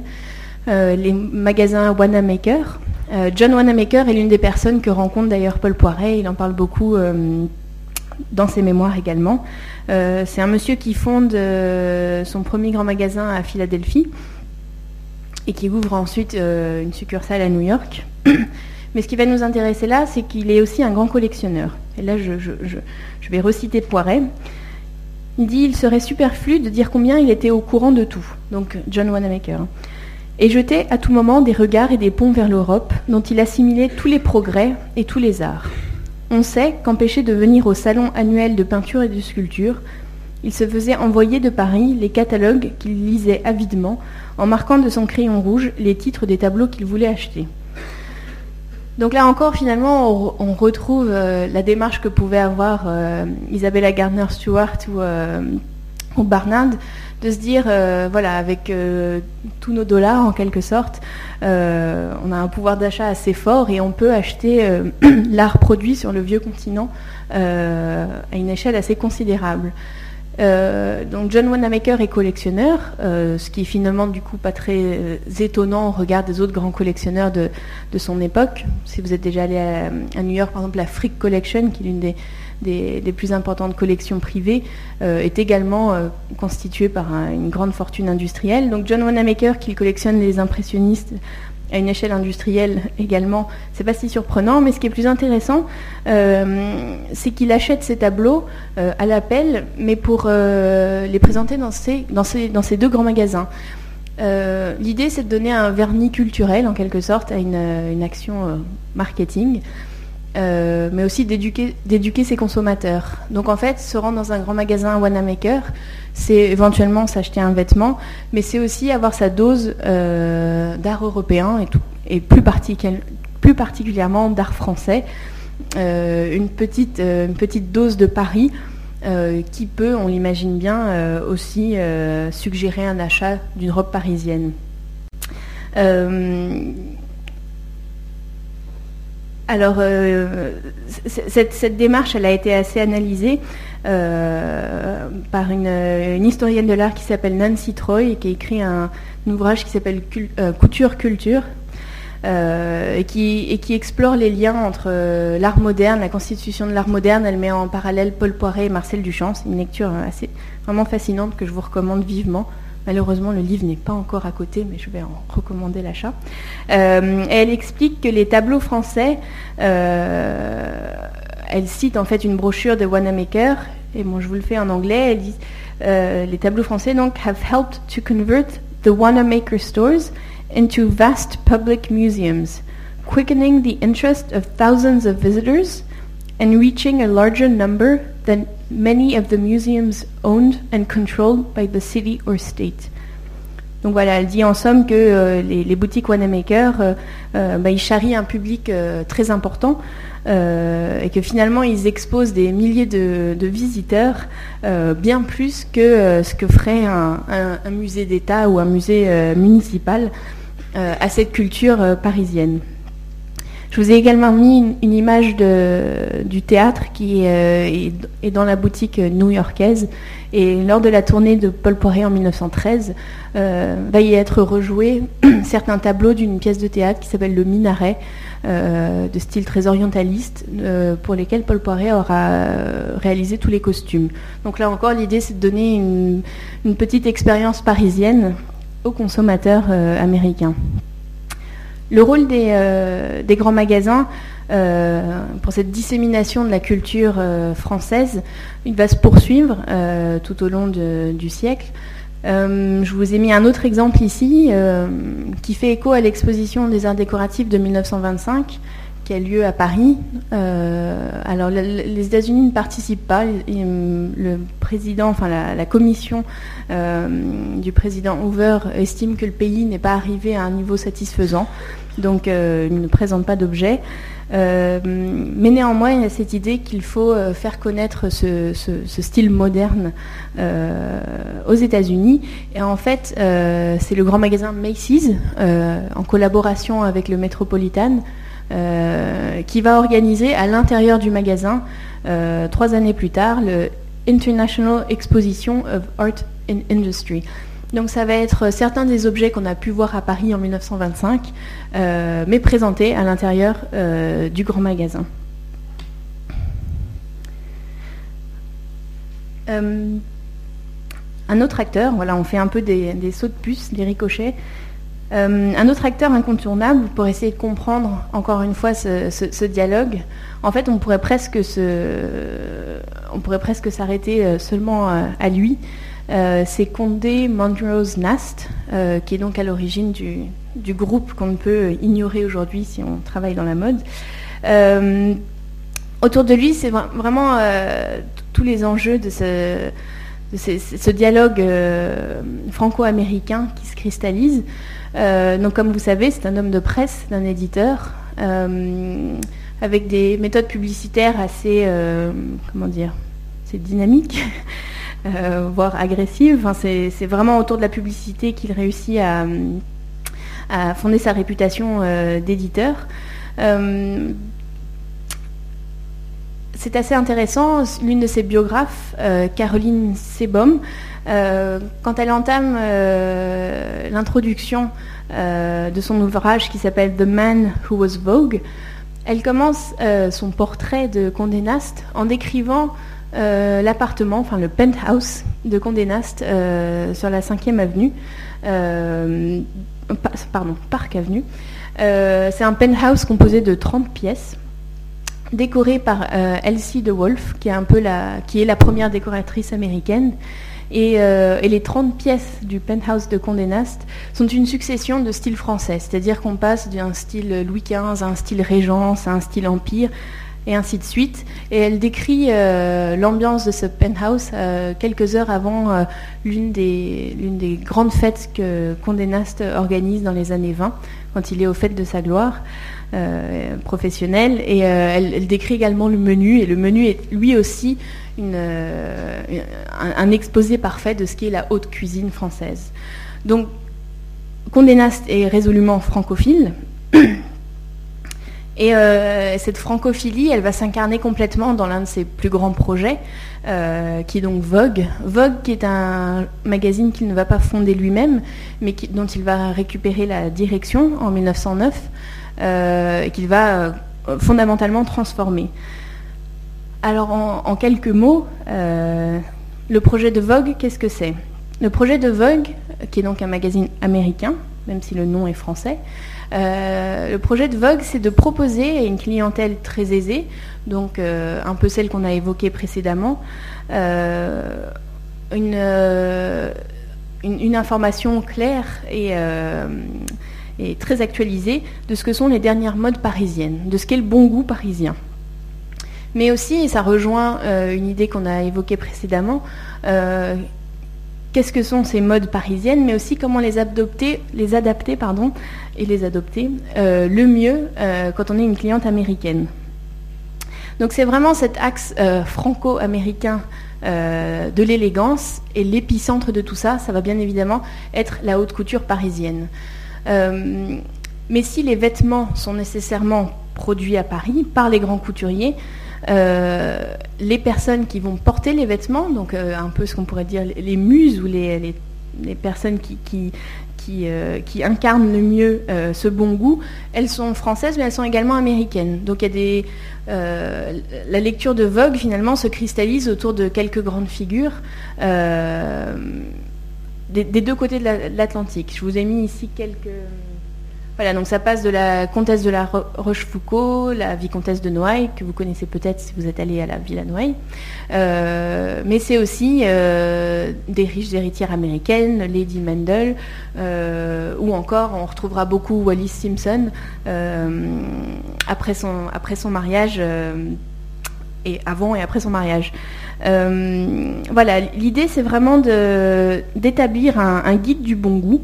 Speaker 2: les magasins Wanamaker. Euh, John Wanamaker est l'une des personnes que rencontre d'ailleurs Paul Poiret, il en parle beaucoup euh, dans ses mémoires également. Euh, c'est un monsieur qui fonde son premier grand magasin à Philadelphie et qui ouvre ensuite une succursale à New York. Mais ce qui va nous intéresser là, c'est qu'il est aussi un grand collectionneur. Et là, je vais reciter Poiret. Il dit il serait superflu de dire combien il était au courant de tout. Donc John Wanamaker et jetait à tout moment des regards et des ponts vers l'Europe, dont il assimilait tous les progrès et tous les arts. On sait qu'empêché de venir au salon annuel de peinture et de sculpture, il se faisait envoyer de Paris les catalogues qu'il lisait avidement, en marquant de son crayon rouge les titres des tableaux qu'il voulait acheter. Donc là encore, finalement, on, retrouve euh, la démarche que pouvait avoir euh, Isabella Gardner-Stewart euh, ou, Barnard, de se dire, voilà, avec tous nos dollars en quelque sorte, on a un pouvoir d'achat assez fort et on peut acheter l'art produit sur le vieux continent à une échelle assez considérable. Euh, donc John Wanamaker est collectionneur, euh, ce qui est finalement du coup pas très euh, étonnant au regard des autres grands collectionneurs de, son époque. Si vous êtes déjà allé à, New York, par exemple, la Frick Collection, qui est l'une des, plus importantes collections privées, est également constituée par une grande fortune industrielle. Donc John Wanamaker, qui collectionne les impressionnistes à une échelle industrielle également, c'est pas si surprenant, mais ce qui est plus intéressant, euh, c'est qu'il achète ces tableaux euh, à l'appel, mais pour euh, les présenter dans ces, dans, ces, deux grands magasins. L'idée, c'est de donner un vernis culturel, en quelque sorte, à une, action marketing. Mais aussi d'éduquer ses consommateurs. Donc en fait, se rendre dans un grand magasin Wanamaker, c'est éventuellement s'acheter un vêtement, mais c'est aussi avoir sa dose euh, d'art européen et, plus, particulièrement d'art français, euh, euh, une petite dose de Paris qui peut, on l'imagine bien, aussi suggérer un achat d'une robe parisienne. Alors, cette, démarche, a été assez analysée. Euh, par une, historienne de l'art qui s'appelle Nancy Troy et qui a écrit un, ouvrage qui s'appelle euh, Couture Culture. Euh, et, qui, explore les liens entre l'art moderne, la constitution de l'art moderne. Elle met en parallèle Paul Poiret et Marcel Duchamp. C'est une lecture assez, vraiment fascinante que je vous recommande vivement. Malheureusement, le livre n'est pas encore à côté, mais je vais en recommander l'achat. elle explique que les tableaux français elle cite en fait une brochure de Wanamaker, et bon, je vous le fais en anglais. Elle dit euh, les tableaux français donc have helped to convert the Wanamaker stores into vast public museums, quickening the interest of thousands of visitors and reaching a larger number than many of the museums owned and controlled by the city or state. Donc voilà, elle dit en somme que euh, les, boutiques Wanamaker, euh, bah, ils charrient un public très important euh, et que finalement ils exposent des milliers de, visiteurs, euh, bien plus que euh, ce que ferait un, musée d'État ou un musée municipal à cette culture parisienne. Je vous ai également mis une, image du théâtre qui est, dans la boutique new-yorkaise. Et lors de la tournée de Paul Poiret en 1913, va y être rejoué certains tableaux d'une pièce de théâtre qui s'appelle Le Minaret, euh, de style très orientaliste, euh, pour lesquels Paul Poiret aura euh, réalisé tous les costumes. Donc là encore, l'idée c'est de donner une, petite expérience parisienne aux consommateurs américains. Le rôle des, grands magasins pour cette dissémination de la culture française, il va se poursuivre tout au long du siècle. Euh, je vous ai mis un autre exemple ici euh, qui fait écho à l'exposition des arts décoratifs de 1925 qui a lieu à Paris. Euh, alors les États-Unis ne participent pas. Le président, enfin la, commission du président Hoover estime que le pays n'est pas arrivé à un niveau satisfaisant, donc il ne présente pas d'objet. Euh, mais néanmoins, il y a cette idée qu'il faut euh, faire connaître ce, style moderne euh, aux États-Unis. Et en fait, c'est le grand magasin Macy's, en collaboration avec le Metropolitan, qui va organiser à l'intérieur du magasin, trois années plus tard, le International Exposition of Art in Industry. Donc ça va être certains des objets qu'on a pu voir à Paris en 1925, euh, mais présentés à l'intérieur euh, du grand magasin. Euh, un autre acteur, voilà, on fait un peu des, sauts de puce, des ricochets. un autre acteur incontournable pour essayer de comprendre encore une fois ce, dialogue. En fait, on pourrait presque on pourrait presque s'arrêter seulement à lui. Euh, c'est Condé Montrose Nast, euh, qui est donc à l'origine du, groupe qu'on ne peut ignorer aujourd'hui si on travaille dans la mode. Euh, autour de lui, c'est vraiment tous les enjeux de, ce dialogue franco-américain qui se cristallise. donc comme vous savez, c'est un homme de presse, d'un éditeur, avec des méthodes publicitaires assez, comment dire. Voire agressive. c'est vraiment autour de la publicité qu'il réussit à, fonder sa réputation d'éditeur. c'est assez intéressant. L'une de ses biographes, euh, Caroline Sebom, euh, quand elle entame euh, l'introduction de son ouvrage qui s'appelle The Man Who Was Vogue, elle commence son portrait de Condé Nast en décrivant l'appartement, enfin le penthouse de Condé Nast sur la 5e avenue, pardon, Park Avenue. c'est un penthouse composé de 30 pièces décorée par euh, Elsie de Wolf, qui est un peu la, qui est la première décoratrice américaine. Euh, et, les 30 pièces du penthouse de Condé Nast sont une succession de styles français, c'est-à-dire qu'on passe d'un style Louis XV à un style Régence, à un style Empire, et ainsi de suite. Et elle décrit euh, l'ambiance de ce penthouse quelques heures avant l'une des, des, grandes fêtes que Condé Nast organise dans les années 20, quand il est au fait de sa gloire. Euh, professionnelle. Et euh, elle, décrit également le menu. Et le menu est lui aussi euh, un, exposé parfait de ce qui est la haute cuisine française. Donc, Condé Nast est résolument francophile. Et cette francophilie, elle va s'incarner complètement dans l'un de ses plus grands projets, qui est donc Vogue. Vogue, qui est un magazine qu'il ne va pas fonder lui-même, mais dont il va récupérer la direction en 1909. Euh, et qu'il va euh, fondamentalement transformer. Alors en, quelques mots, euh, le projet de Vogue, qu'est-ce que c'est? Le projet de Vogue, qui est donc un magazine américain, même si le nom est français, le projet de Vogue, c'est de proposer à une clientèle très aisée, donc un peu celle qu'on a évoquée précédemment, une, une, information claire et et très actualisé de ce que sont les dernières modes parisiennes, de ce qu'est le bon goût parisien. Mais aussi, et ça rejoint euh, une idée qu'on a évoquée précédemment, euh, qu'est-ce que sont ces modes parisiennes, mais aussi comment les adopter, les adapter pardon, et les adopter euh, le mieux quand on est une cliente américaine. Donc c'est vraiment cet axe franco-américain de l'élégance et l'épicentre de tout ça, ça va bien évidemment être la haute couture parisienne. Euh, mais si les vêtements sont nécessairement produits à Paris par les grands couturiers, euh, les personnes qui vont porter les vêtements, donc euh, un peu ce qu'on pourrait dire les muses ou les, personnes qui, qui, incarnent le mieux ce bon goût, elles sont françaises, mais elles sont également américaines. Donc il y a des, la lecture de Vogue finalement se cristallise autour de quelques grandes figures des, deux côtés de l'Atlantique. Je vous ai mis ici quelques... Voilà, donc ça passe de la comtesse de la Rochefoucauld, la vicomtesse de Noailles, que vous connaissez peut-être si vous êtes allé à la Villa Noailles. Euh, mais c'est aussi euh, des riches héritières américaines, Lady Mendel, euh, ou encore on retrouvera beaucoup Wallis Simpson après, son, mariage et avant et après son mariage. Voilà, l'idée c'est vraiment d'établir un, guide du bon goût.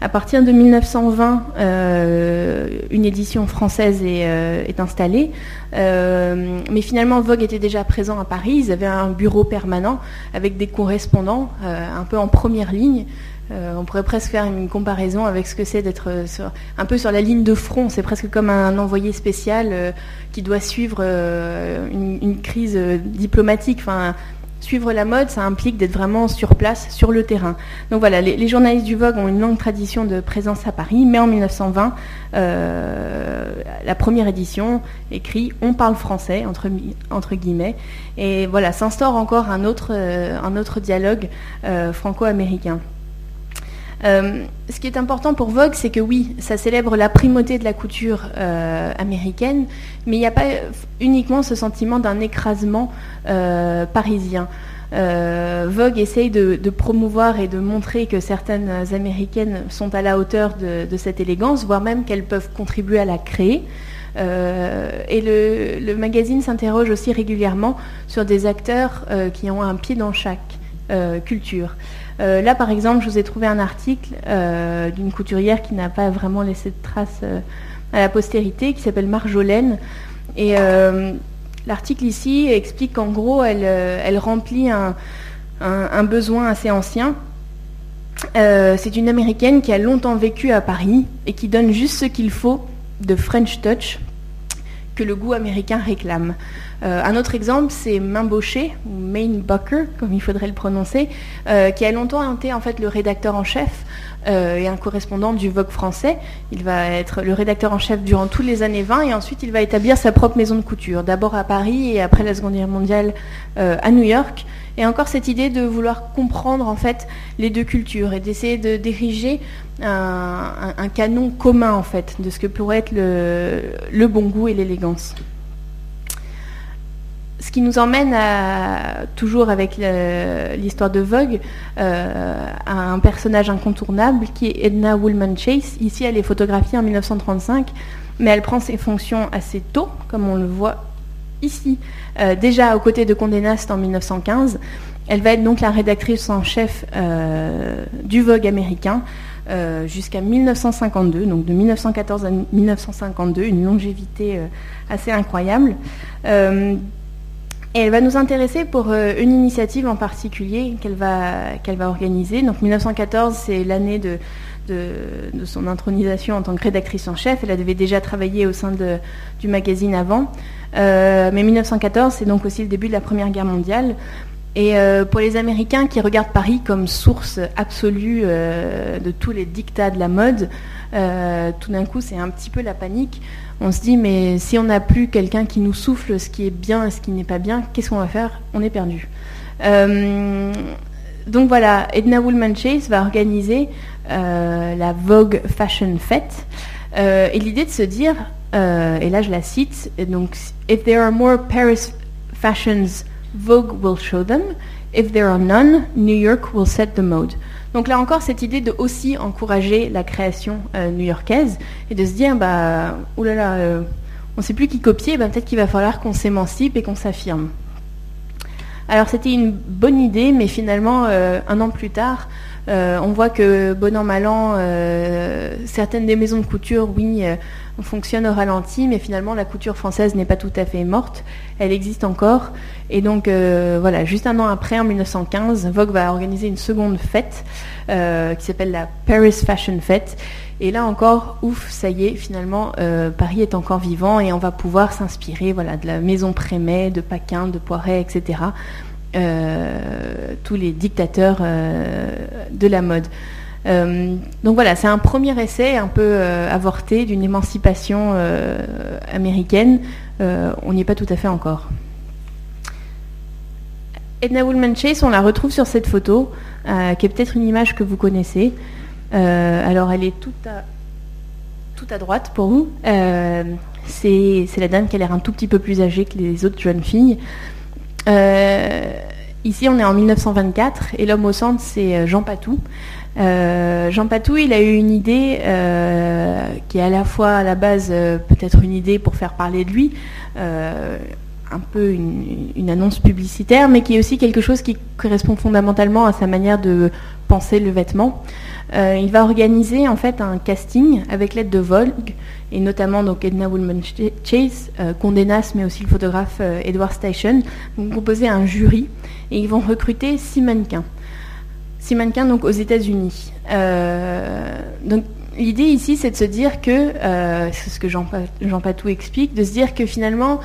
Speaker 2: À partir de 1920, euh, une édition française est, euh, installée, mais finalement Vogue était déjà présent à Paris. Ils avaient un bureau permanent avec des correspondants un peu en première ligne euh, on pourrait presque faire une comparaison avec ce que c'est d'être euh, un peu sur la ligne de front. C'est presque comme un envoyé spécial euh, qui doit suivre une, crise diplomatique. Suivre la mode, ça implique d'être vraiment sur place, sur le terrain. Donc voilà, les, journalistes du Vogue ont une longue tradition de présence à Paris, mais en 1920, la première édition écrit On parle français, entre, guillemets, et voilà, s'instaure encore un autre, un autre dialogue franco-américain. Euh, ce qui est important pour Vogue, c'est que oui, ça célèbre la primauté de la couture euh, américaine, mais il n'y a pas uniquement ce sentiment d'un écrasement euh, parisien. Vogue essaye de, promouvoir et de montrer que certaines américaines sont à la hauteur de, cette élégance, voire même qu'elles peuvent contribuer à la créer. et le, magazine s'interroge aussi régulièrement sur des acteurs qui ont un pied dans chaque culture. Là, par exemple, je vous ai trouvé un article d'une couturière qui n'a pas vraiment laissé de traces à la postérité, qui s'appelle Marjolaine. Et l'article ici explique qu'en gros, elle, remplit un, besoin assez ancien. c'est une américaine qui a longtemps vécu à Paris et qui donne juste ce qu'il faut de French Touch que le goût américain réclame. Euh, un autre exemple, c'est Mainbocher, ou Main Bucker, comme il faudrait le prononcer, euh, qui a longtemps été en fait le rédacteur en chef euh, et un correspondant du Vogue français. Il va être le rédacteur en chef durant toutes les années 20 et ensuite il va établir sa propre maison de couture, d'abord à Paris et après la Seconde Guerre mondiale à New York. Et encore cette idée de vouloir comprendre en fait les deux cultures et d'essayer de diriger un, canon commun en fait de ce que pourrait être le, bon goût et l'élégance. Ce qui nous emmène à, toujours avec l'histoire de Vogue euh, à un personnage incontournable qui est Edna Woolman Chase. Ici, elle est photographiée en 1935, mais elle prend ses fonctions assez tôt, comme on le voit ici, euh, déjà aux côtés de Condé Nast en 1915. Elle va être donc la rédactrice en chef euh, du Vogue américain euh, jusqu'à 1952, donc de 1914 à 1952, une longévité assez incroyable. Et elle va nous intéresser pour une initiative en particulier qu'elle va, qu'elle va organiser. Donc 1914, c'est l'année de, de, son intronisation en tant que rédactrice en chef. Elle avait déjà travaillé au sein du magazine avant. mais 1914, c'est donc aussi le début de la Première Guerre mondiale. Et euh, pour les Américains qui regardent Paris comme source absolue euh, de tous les dictats de la mode, euh, tout d'un coup c'est un petit peu la panique. On se dit mais si on n'a plus quelqu'un qui nous souffle ce qui est bien et ce qui n'est pas bien, qu'est-ce qu'on va faire? On est perdu. Donc voilà, Edna Woolman Chase va organiser la Vogue Fashion Fête. et l'idée de se dire, et là je la cite, donc If there are more Paris fashions Vogue will show them. If there are none, New York will set the mode. Donc là encore, cette idée de aussi encourager la création euh, new-yorkaise et de se dire, bah, oulala, euh, on ne sait plus qui copier, bah, peut-être qu'il va falloir qu'on s'émancipe et qu'on s'affirme. Alors c'était une bonne idée, mais finalement, euh, un an plus tard, on voit que bon an, mal an, certaines des maisons de couture, oui, fonctionne au ralenti, mais finalement la couture française n'est pas tout à fait morte, elle existe encore. Et donc euh, voilà, juste un an après, en 1915, Vogue va organiser une seconde fête euh, qui s'appelle la Paris Fashion Fête. Et là encore, ouf, ça y est, finalement, euh, Paris est encore vivant et on va pouvoir s'inspirer voilà, de la maison Prémet, de Paquin, de Poiret, etc. tous les dictateurs de la mode. Euh, donc voilà, c'est un premier essai un peu euh, avorté d'une émancipation euh, américaine. on n'y est pas tout à fait encore. Edna Woolman Chase, on la retrouve sur cette photo, qui est peut-être une image que vous connaissez. Alors elle est tout à, droite pour vous. c'est la dame qui a l'air un tout petit peu plus âgée que les autres jeunes filles. ici, on est en 1924 et l'homme au centre, c'est Jean Patou. Euh, Jean Patou, il a eu une idée euh, qui est à la fois à la base euh, peut-être une idée pour faire parler de lui, un peu une, annonce publicitaire, mais qui est aussi quelque chose qui correspond fondamentalement à sa manière de penser le vêtement. Il va organiser en fait un casting avec l'aide de Vogue et notamment donc Edna Woolman Chase, Condé Nast, mais aussi le photographe Edward Station, vont proposer un jury et ils vont recruter six mannequins six mannequins donc aux États-Unis. Euh, l'idée ici, c'est de se dire que, euh, c'est ce que Jean, Patou explique, de se dire que finalement,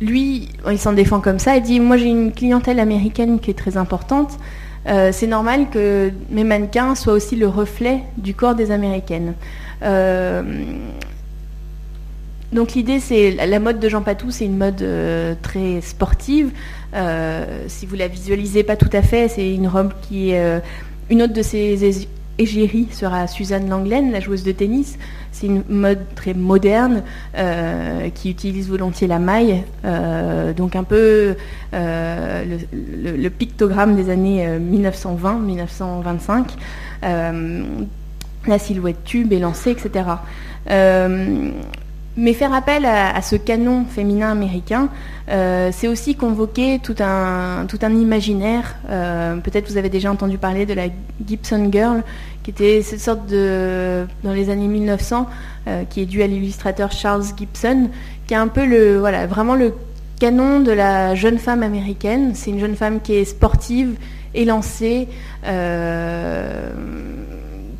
Speaker 2: lui, il s'en défend comme ça, il dit, moi j'ai une clientèle américaine qui est très importante, euh, c'est normal que mes mannequins soient aussi le reflet du corps des Américaines. donc l'idée, c'est la mode de Jean Patou, c'est une mode très sportive. si vous la visualisez pas tout à fait, c'est une robe qui est une autre de ses égéries sera Suzanne Langlaine, la joueuse de tennis. C'est une mode très moderne euh, qui utilise volontiers la maille, euh, donc un peu euh, le, pictogramme des années 1920-1925. la silhouette tube est lancée, etc. mais faire appel à, ce canon féminin américain, euh, c'est aussi convoquer tout un, tout un imaginaire. Euh, peut-être vous avez déjà entendu parler de la Gibson Girl, qui était cette sorte de, dans les années 1900, euh, qui est due à l'illustrateur Charles Gibson, qui est un peu le, voilà, vraiment le canon de la jeune femme américaine. C'est une jeune femme qui est sportive, élancée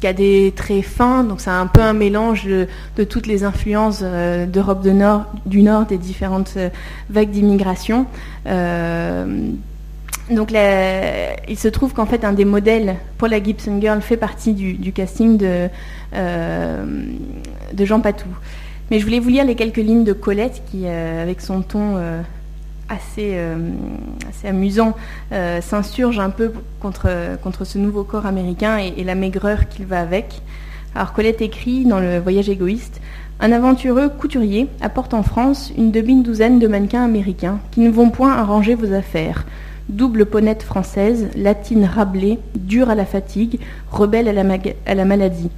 Speaker 2: qui a des traits fins, donc c'est un peu un mélange de, toutes les influences euh, d'Europe du Nord, du Nord, des différentes euh, vagues d'immigration. Euh, donc il se trouve qu'en fait un des modèles pour la Gibson Girl fait partie du, casting de, de Jean Patou. Mais je voulais vous lire les quelques lignes de Colette qui, avec son ton assez, euh, assez amusant, euh, s'insurge un peu contre, ce nouveau corps américain et, la maigreur qu'il va avec. Alors Colette écrit dans le Voyage égoïste, un aventureux couturier apporte en France une demi-douzaine de mannequins américains qui ne vont point arranger vos affaires. Double ponette française, latine rablée, dure à la fatigue, rebelle à la, à la maladie.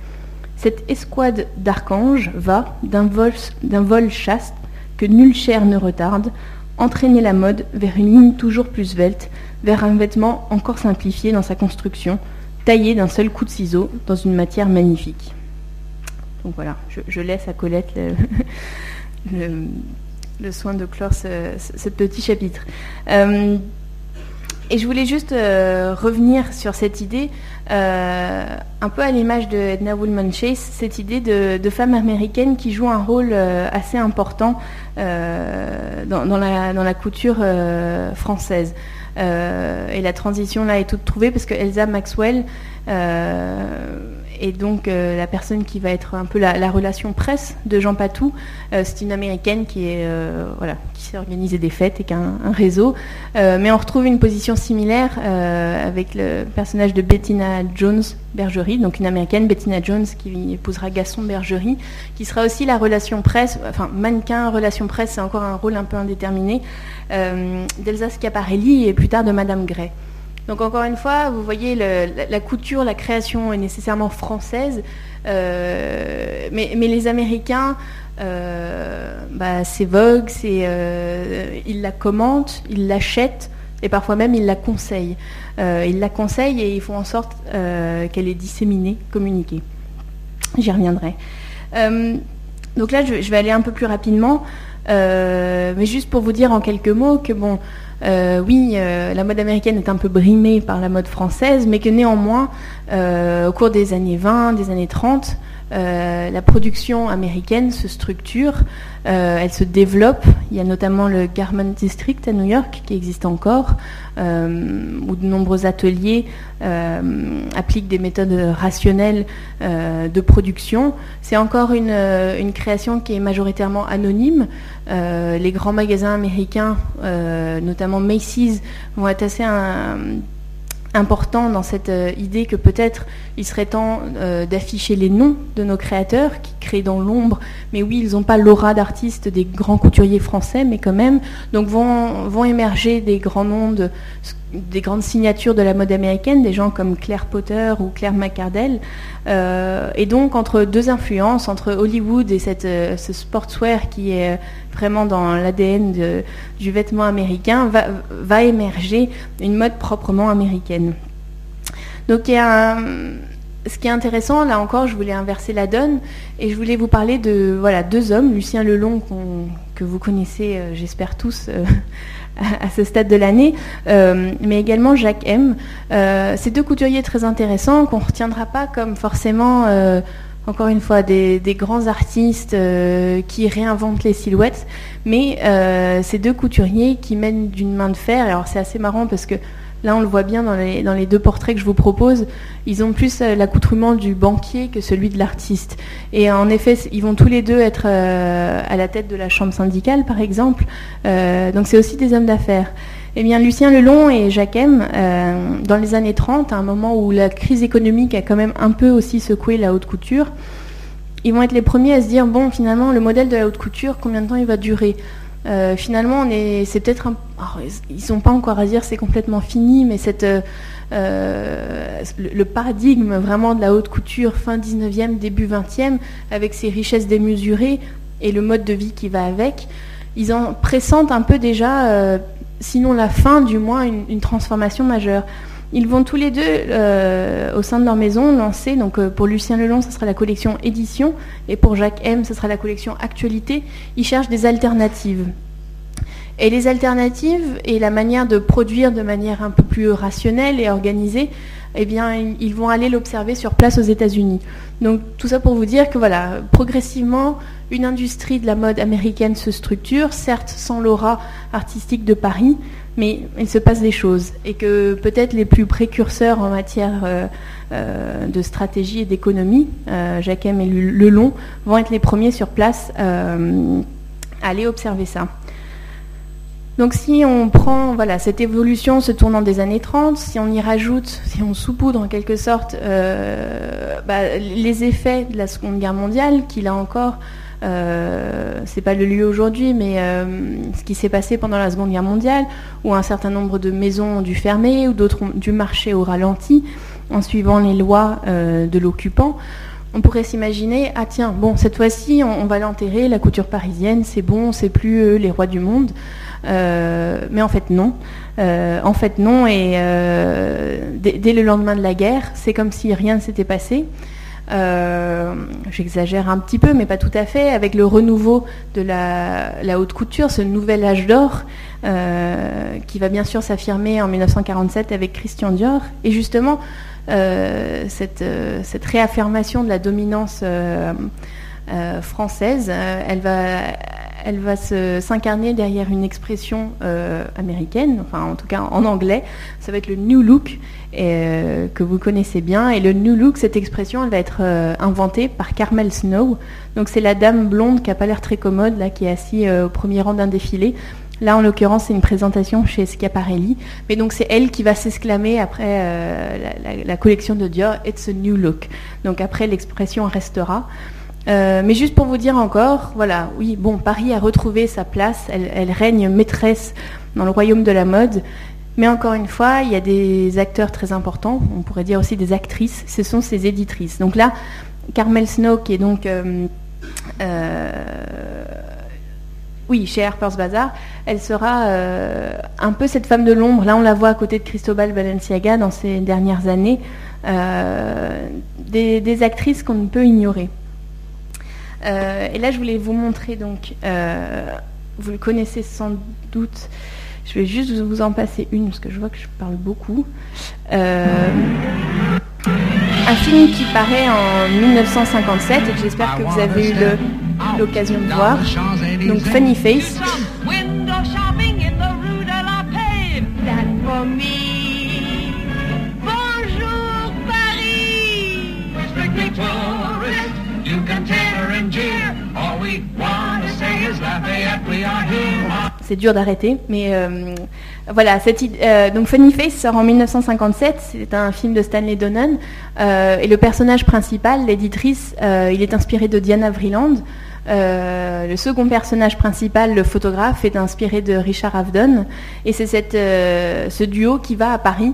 Speaker 2: Cette escouade d'archanges va, d'un vol, vol chaste, que nulle chair ne retarde, entraîner la mode vers une ligne toujours plus svelte, vers un vêtement encore simplifié dans sa construction, taillé d'un seul coup de ciseau dans une matière magnifique. Donc voilà, je, laisse à Colette le, soin de clore ce, petit chapitre. Euh, et je voulais juste euh, revenir sur cette idée, euh, un peu à l'image de Edna Woolman Chase, cette idée de, femme américaine qui joue un rôle euh, assez important dans, la, couture française. et la transition là est toute trouvée parce que Elsa Maxwell et donc euh, la personne qui va être un peu la, relation presse de Jean Patou, euh, c'est une américaine qui est euh, voilà, qui s'est organisée des fêtes et qui a un, réseau. mais on retrouve une position similaire avec le personnage de Bettina Jones Bergerie, donc une américaine Bettina Jones qui épousera Gaston Bergerie, qui sera aussi la relation presse, enfin mannequin relation presse, c'est encore un rôle un peu indéterminé d'Elsa Schiaparelli et plus tard de Madame Gray. Donc encore une fois, vous voyez, la, couture, la création est nécessairement française, euh, mais, les Américains, euh, bah, c'est Vogue, euh, ils la commentent, ils l'achètent, et parfois même ils la conseillent. ils la conseillent et ils font en sorte qu'elle est disséminée, communiquée. J'y reviendrai. donc là, je, je, vais aller un peu plus rapidement, mais juste pour vous dire en quelques mots que bon, euh, oui, euh, la mode américaine est un peu brimée par la mode française, mais que néanmoins, euh, au cours des années 20, des années 30, la production américaine se structure, elle se développe. Il y a notamment le Garment District à New York qui existe encore, où de nombreux ateliers appliquent des méthodes rationnelles de production. C'est encore une, une, création qui est majoritairement anonyme. les grands magasins américains, notamment Macy's vont être assez importants dans cette euh, idée que peut-être il serait temps euh, d'afficher les noms de nos créateurs qui créent dans l'ombre, mais oui, ils n'ont pas l'aura d'artistes des grands couturiers français, mais quand même, donc vont, vont émerger des grands noms de des grandes signatures de la mode américaine, des gens comme Claire Potter ou Claire McCardell. Euh, et donc, entre deux influences, entre Hollywood et cette, ce sportswear qui est vraiment dans l'ADN du vêtement américain, va, va, émerger une mode proprement américaine. Donc, ce qui est intéressant, là encore, je voulais inverser la donne et je voulais vous parler de voilà, deux hommes, Lucien Lelong, que vous connaissez, euh, j'espère tous, à ce stade de l'année, euh, mais également Jacques M. Euh, ces deux couturiers très intéressants qu'on ne retiendra pas comme forcément, euh, encore une fois, des, grands artistes qui réinventent les silhouettes, mais ces deux couturiers qui mènent d'une main de fer. Alors c'est assez marrant parce que Là, on le voit bien dans les, deux portraits que je vous propose. Ils ont plus euh, l'accoutrement du banquier que celui de l'artiste. Et en effet, ils vont tous les deux être euh, à la tête de la chambre syndicale, par exemple. Euh, donc c'est aussi des hommes d'affaires. Eh bien, Lucien Lelon et Jacques M, dans les années 30, à un moment où la crise économique a quand même un peu aussi secoué la haute couture, ils vont être les premiers à se dire, bon, finalement, le modèle de la haute couture, combien de temps il va durer? Euh, finalement, c'est peut-être un, ils sont pas encore à dire c'est complètement fini, mais euh, euh, le, paradigme vraiment de la haute couture fin 19e, début 20e, avec ses richesses démesurées, et le mode de vie qui va avec, ils en pressentent un peu déjà, sinon la fin, du moins une transformation majeure. Ils vont tous les deux, euh, au sein de leur maison, lancer, donc euh, pour Lucien Lelon, ce sera la collection édition, et pour Jacques M, ce sera la collection actualité. Ils cherchent des alternatives. Et les alternatives et la manière de produire de manière un peu plus rationnelle et organisée, eh bien, ils vont aller l'observer sur place aux États-Unis. Donc, tout ça pour vous dire que voilà, progressivement, une industrie de la mode américaine se structure, certes sans l'aura artistique de Paris, mais il se passe des choses et que peut-être les plus précurseurs en matière euh, euh, de stratégie et d'économie, euh, Jacques et Lelon, vont être les premiers sur place à aller observer ça. Donc si on prend voilà, cette évolution se tournant des années 30, si on y rajoute, si on saupoudre en quelque sorte bah, les effets de la Seconde Guerre mondiale, qui là encore euh, c'est pas le lieu aujourd'hui, mais euh, ce qui s'est passé pendant la Seconde Guerre mondiale, où un certain nombre de maisons ont dû fermer, ou d'autres ont dû marcher au ralenti, en suivant les lois euh, de l'occupant. On pourrait s'imaginer, ah tiens, bon, cette fois-ci, on, va l'enterrer, la couture parisienne, c'est bon, c'est plus les rois du monde. mais en fait, non. en fait, non. Et dès, le lendemain de la guerre, c'est comme si rien ne s'était passé. Euh, j'exagère un petit peu, mais pas tout à fait, avec le renouveau de la, haute couture, ce nouvel âge d'or, euh, qui va bien sûr s'affirmer en 1947 avec Christian Dior. Et justement, euh, cette, réaffirmation de la dominance française, elle va elle va s'incarner derrière une expression américaine, enfin en tout cas en anglais, ça va être le New Look, euh, que vous connaissez bien. Et le New Look, cette expression, elle va être euh, inventée par Carmel Snow. Donc c'est la dame blonde qui n'a pas l'air très commode, là, qui est assise au premier rang d'un défilé. Là, en l'occurrence, c'est une présentation chez Schiaparelli. Mais donc, c'est elle qui va s'exclamer après la, collection de Dior, It's a New Look. Donc, après, l'expression restera. Euh, mais juste pour vous dire encore, voilà, oui, bon, Paris a retrouvé sa place, elle, règne maîtresse dans le royaume de la mode. Mais encore une fois, il y a des acteurs très importants, on pourrait dire aussi des actrices, ce sont ces éditrices. Donc là, Carmel Snow, qui est donc, euh, euh, oui, chez Harper's Bazaar, elle sera un peu cette femme de l'ombre. Là, on la voit à côté de Cristobal Balenciaga dans ces dernières années, des actrices qu'on ne peut ignorer. Euh, et là, je voulais vous montrer, donc, euh, vous le connaissez sans doute. Je vais juste vous en passer une parce que je vois que je parle beaucoup. Euh, un film qui paraît en 1957 et que j'espère que vous avez eu l'occasion de voir. Donc Funny Face. C'est dur d'arrêter, mais euh, voilà. Cette, euh, donc Funny Face sort en 1957. C'est un film de Stanley Donen euh, et le personnage principal, l'éditrice, il est inspiré de Diana Vreeland. le second personnage principal, le photographe, est inspiré de Richard Avedon. Et c'est ce duo qui va à Paris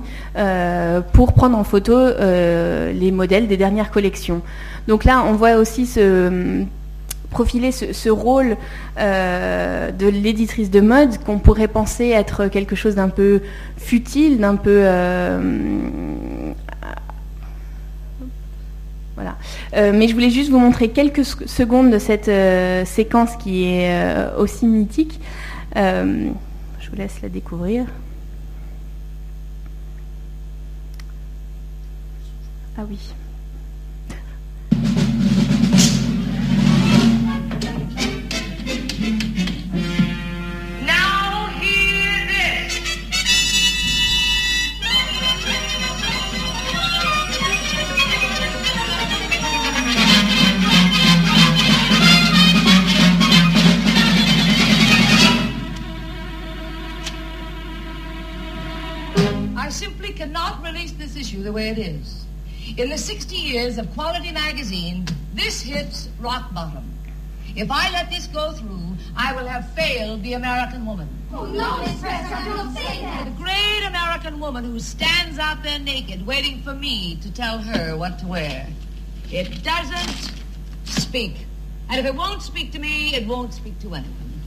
Speaker 2: pour prendre en photo les modèles des dernières collections. Donc là, on voit aussi ce profiler ce, rôle euh, de l'éditrice de mode qu'on pourrait penser être quelque chose d'un peu futile, d'un peu... Euh, voilà. Euh, mais je voulais juste vous montrer quelques secondes de cette séquence qui est aussi mythique. je vous laisse la découvrir. Ah oui.
Speaker 3: It is. In the 60 years of Quality Magazine, this hits rock bottom. If I let this go through, I will have failed the American woman.
Speaker 4: Oh, no, Miss Prescott, don't say that.
Speaker 3: The great American woman who stands out there naked, waiting for me to tell her what to wear. It doesn't speak. And if it won't speak to me, it won't speak to anyone.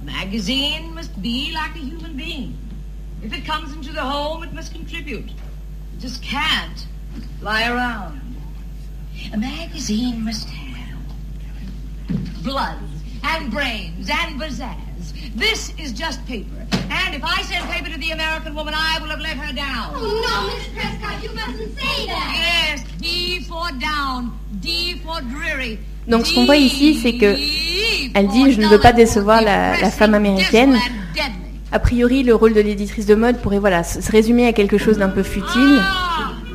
Speaker 3: A magazine must be like a human being. If it comes into the home, it must contribute. Just can't lie around. A magazine must have blood and brains and pizzazz. This is just paper. And if I send paper to the American woman, I will have let her down.
Speaker 4: Oh, no, Miss Prescott, you mustn't say that.
Speaker 3: Yes, D for down, D for dreary.
Speaker 2: Donc ce qu'on voit ici, c'est que elle dit je ne veux pas décevoir la, la femme américaine. A priori, le rôle de l'éditrice de mode pourrait voilà se résumer à quelque chose d'un peu futile,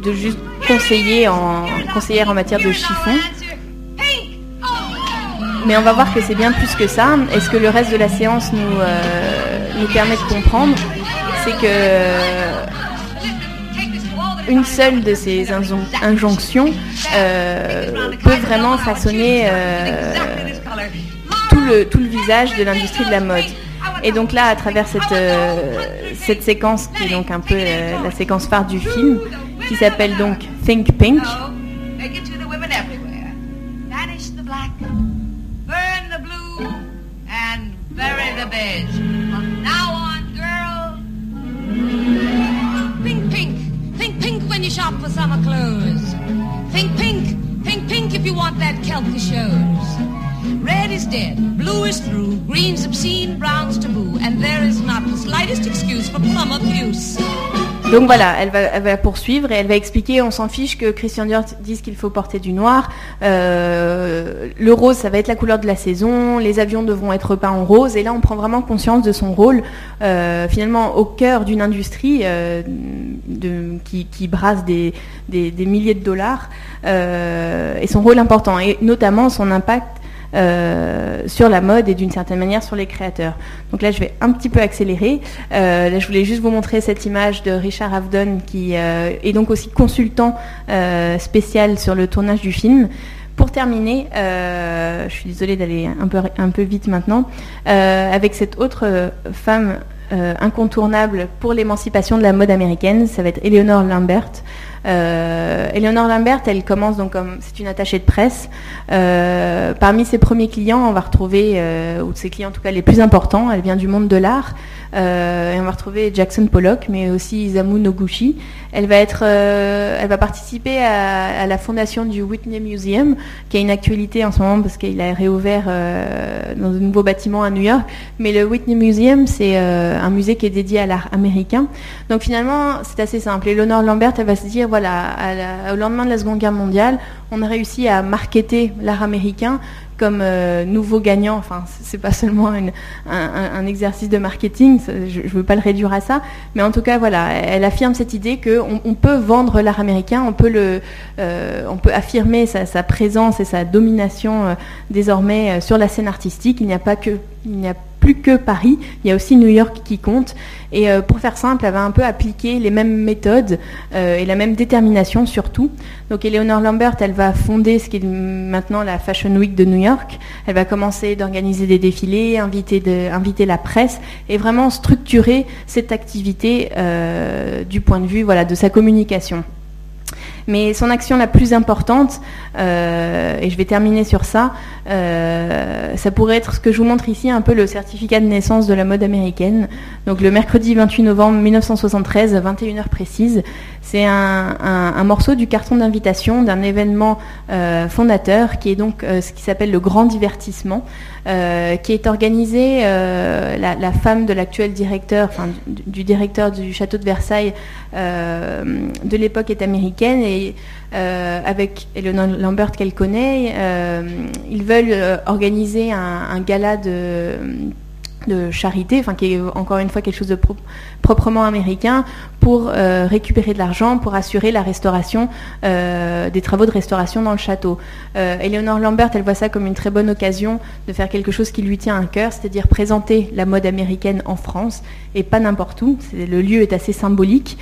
Speaker 2: de juste conseillère en matière de chiffon. Mais on va voir que c'est bien plus que ça. Et ce que le reste de la séance nous, euh, permet de comprendre, c'est que une seule de ces injonctions euh, peut vraiment façonner euh, tout le visage de l'industrie de la mode. Et donc là, à travers cette, euh, cette séquence, qui est donc un peu euh, la séquence phare du film, qui s'appelle donc Think Pink. Think pink. Think pink if you want that. Red is dead, blue is through, green's obscene, brown's taboo, and there is not the slightest excuse for plum abuse. Donc voilà, elle va, poursuivre et elle va expliquer, on s'en fiche que Christian Dior dise qu'il faut porter du noir. Euh, le rose, ça va être la couleur de la saison. Les avions devront être peints en rose. Et là, on prend vraiment conscience de son rôle, euh, finalement, au cœur d'une industrie euh, qui, brasse des, milliers de dollars. et son rôle important, et notamment son impact euh, sur la mode et d'une certaine manière sur les créateurs. Donc là, je vais un petit peu accélérer. Euh, là, je voulais juste vous montrer cette image de Richard Avedon, qui euh, est donc aussi consultant spécial sur le tournage du film. Pour terminer, je suis désolée d'aller un peu, un peu vite maintenant, avec cette autre femme incontournable pour l'émancipation de la mode américaine, ça va être Eleanor Lambert. Euh, Eleonore Lambert, elle commence donc comme c'est une attachée de presse. Euh, parmi ses premiers clients, on va retrouver, euh, ou de ses clients en tout cas les plus importants, elle vient du monde de l'art. Et on va retrouver Jackson Pollock, mais aussi Isamu Noguchi. Elle va être, elle va participer à, la fondation du Whitney Museum, qui a une actualité en ce moment parce qu'il a réouvert dans de nouveaux bâtiments à New York. Mais le Whitney Museum, c'est un musée qui est dédié à l'art américain. Donc finalement, c'est assez simple. Eleonore Lambert, elle va se dire voilà, au lendemain de la Seconde Guerre mondiale, on a réussi à marketer l'art américain comme euh, nouveau gagnant. Enfin, c'est pas seulement un, exercice de marketing, je ne veux pas le réduire à ça, mais en tout cas, voilà, elle affirme cette idée qu'on on peut vendre l'art américain, on peut, le, euh, on peut affirmer sa, présence et sa domination euh, désormais sur la scène artistique. Il n'y a pas que, il n'y a plus que Paris, il y a aussi New York qui compte. Et euh, pour faire simple, elle va un peu appliquer les mêmes méthodes euh, et la même détermination surtout. Donc Eleanor Lambert, elle va fonder ce qui est maintenant la Fashion Week de New York. Elle va commencer d'organiser des défilés, inviter, la presse et vraiment structurer cette activité euh, du point de vue voilà, de sa communication. Mais son action la plus importante, euh, et je vais terminer sur ça, euh, ça pourrait être ce que je vous montre ici, un peu le certificat de naissance de la mode américaine. Donc le mercredi 28 novembre 1973, 21h précise, c'est un, morceau du carton d'invitation d'un événement euh, fondateur qui est donc ce qui s'appelle le grand divertissement, qui est organisé, la, femme de l'actuel directeur, enfin du, directeur du château de Versailles de l'époque est américaine et euh, avec Eleanor Lambert qu'elle connaît, euh, ils veulent euh, organiser un, gala de, charité, enfin qui est encore une fois quelque chose de proprement américain, pour récupérer de l'argent, pour assurer la restauration, des travaux de restauration dans le château. Eleanor Lambert, elle voit ça comme une très bonne occasion de faire quelque chose qui lui tient à cœur, c'est-à-dire présenter la mode américaine en France et pas n'importe où. Le lieu est assez symbolique.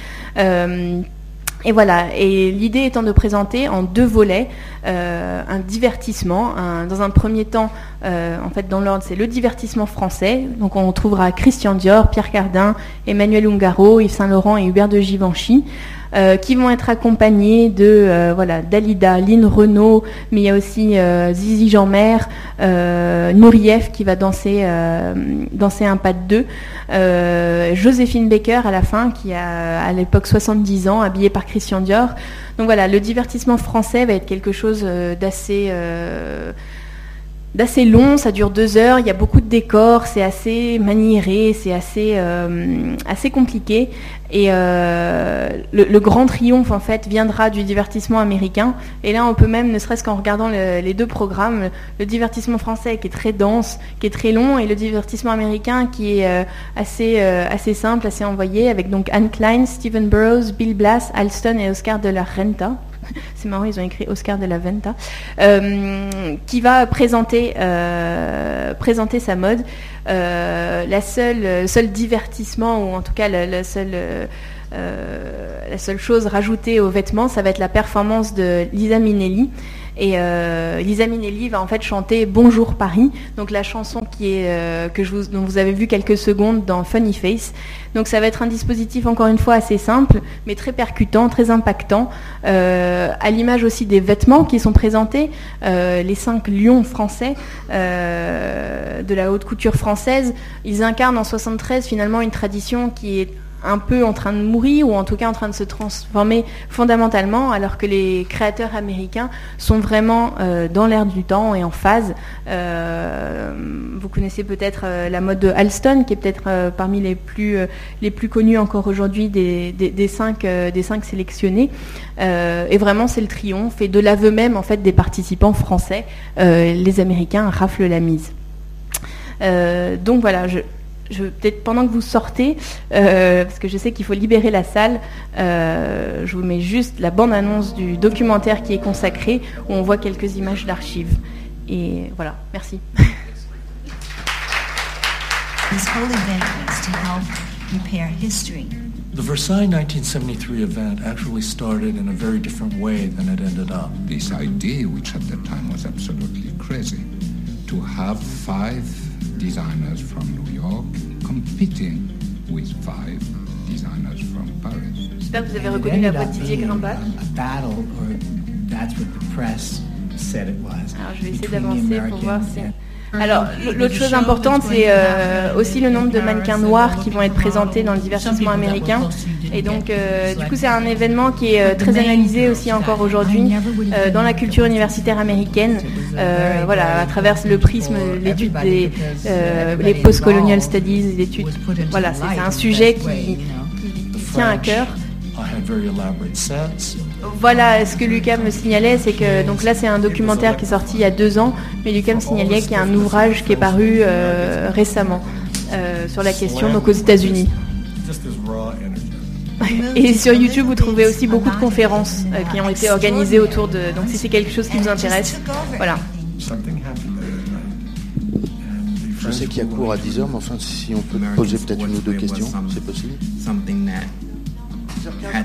Speaker 2: Et voilà, et l'idée étant de présenter en deux volets euh, un divertissement. dans un premier temps, euh, en fait, dans l'ordre, c'est le divertissement français. Donc, on trouvera Christian Dior, Pierre Cardin, Emmanuel Ungaro, Yves Saint Laurent et Hubert de Givenchy. Qui vont être accompagnés de voilà Dalida, Lynn Renault, mais il y a aussi Zizi Jeanmer, Nourieff qui va danser danser un pas de deux, Joséphine Baker à la fin qui a à l'époque 70 ans, habillée par Christian Dior. Donc voilà, le divertissement français va être quelque chose d'assez d'assez long, ça dure deux heures, il y a beaucoup de décors, c'est assez maniéré, c'est assez, euh, compliqué. Et euh, le, grand triomphe en fait viendra du divertissement américain. Et là, on peut même, ne serait-ce qu'en regardant les deux programmes, le, divertissement français qui est très dense, qui est très long, et le divertissement américain qui est euh, assez, assez simple, assez envoyé, avec donc Anne Klein, Stephen Burroughs, Bill Blass, Alston et Oscar de la Renta. c'est marrant, ils ont écrit Oscar de la Venta, euh, qui va présenter, euh, présenter sa mode. Euh, la seule, seul divertissement, ou en tout cas la, seule, la seule chose rajoutée aux vêtements, ça va être la performance de Lisa Minnelli. Et euh, Lisa Minnelli va en fait chanter Bonjour Paris, donc la chanson qui est, euh, que je vous, dont vous avez vu quelques secondes dans Funny Face. Donc ça va être un dispositif encore une fois assez simple, mais très percutant, très impactant, euh, à l'image aussi des vêtements qui sont présentés, les cinq lions français de la haute couture française. Ils incarnent en 73 finalement une tradition qui est un peu en train de mourir ou en tout cas en train de se transformer fondamentalement alors que les créateurs américains sont vraiment euh, dans l'air du temps et en phase. Euh, vous connaissez peut-être euh, la mode de Alston qui est peut-être parmi les plus, les connus encore aujourd'hui des, cinq, sélectionnés. et vraiment c'est le triomphe et de l'aveu même en fait des participants français. les Américains raflent la mise. donc voilà, peut-être pendant que vous sortez, euh, parce que je sais qu'il faut libérer la salle, euh, je vous mets juste la bande-annonce du documentaire qui est consacré, où on voit quelques images d'archives. Et voilà, merci. This whole event was to help repair history. The Versailles 1973 event actually started in a very different way than it ended up.
Speaker 5: This idea, which at the time was absolutely crazy, to have five designers from New York competing with five designers from Paris.
Speaker 2: J'espère que vous avez reconnu la voix de Didier Grimbach. Alors je vais essayer d'avancer pour voir si... Alors, l'autre chose importante, c'est euh, aussi le nombre de mannequins noirs qui vont être présentés dans le divertissement américain. Et donc, euh, du coup, c'est un événement qui est euh, très analysé aussi encore aujourd'hui dans la culture universitaire américaine. voilà, à travers le prisme, l'étude des les post-colonial studies, l'étude. Voilà, c'est un sujet qui, qui tient à cœur. Voilà, ce que Lucas me signalait, c'est que donc là c'est un documentaire qui est sorti il y a deux ans, mais Lucas me signalait qu'il y a un ouvrage qui est paru euh, récemment euh, sur la question, donc aux États-Unis. Et sur YouTube, vous trouvez aussi beaucoup de conférences euh, qui ont été organisées autour de. Donc si c'est quelque chose qui vous intéresse, voilà.
Speaker 1: Je sais qu'il y a cours à 10h, mais enfin, si on peut poser peut-être une ou deux questions, c'est possible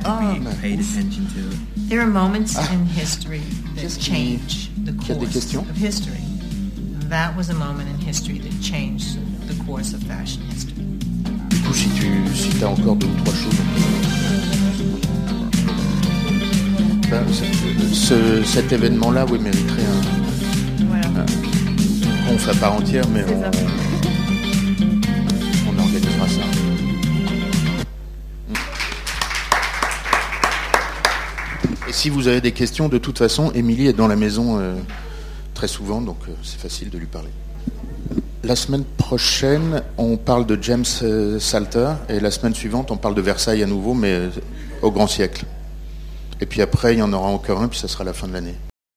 Speaker 1: ah. There are moments ah. in history that change the course of history. That was a moment in history that changed the course of fashion history. Coup, si tu si as encore deux ou trois choses. Ce, cet événement-là, oui, mériterait un, voilà. un, on fait part entière, mais on, on organisera ça. si vous avez des questions, de toute façon, Émilie est dans la maison euh, très souvent, donc euh, c'est facile de lui parler. La semaine prochaine, on parle de James euh, Salter, et la semaine suivante, on parle de Versailles à nouveau, mais au grand siècle. Et puis après, il y en aura encore un, puis ça sera la fin de l'année.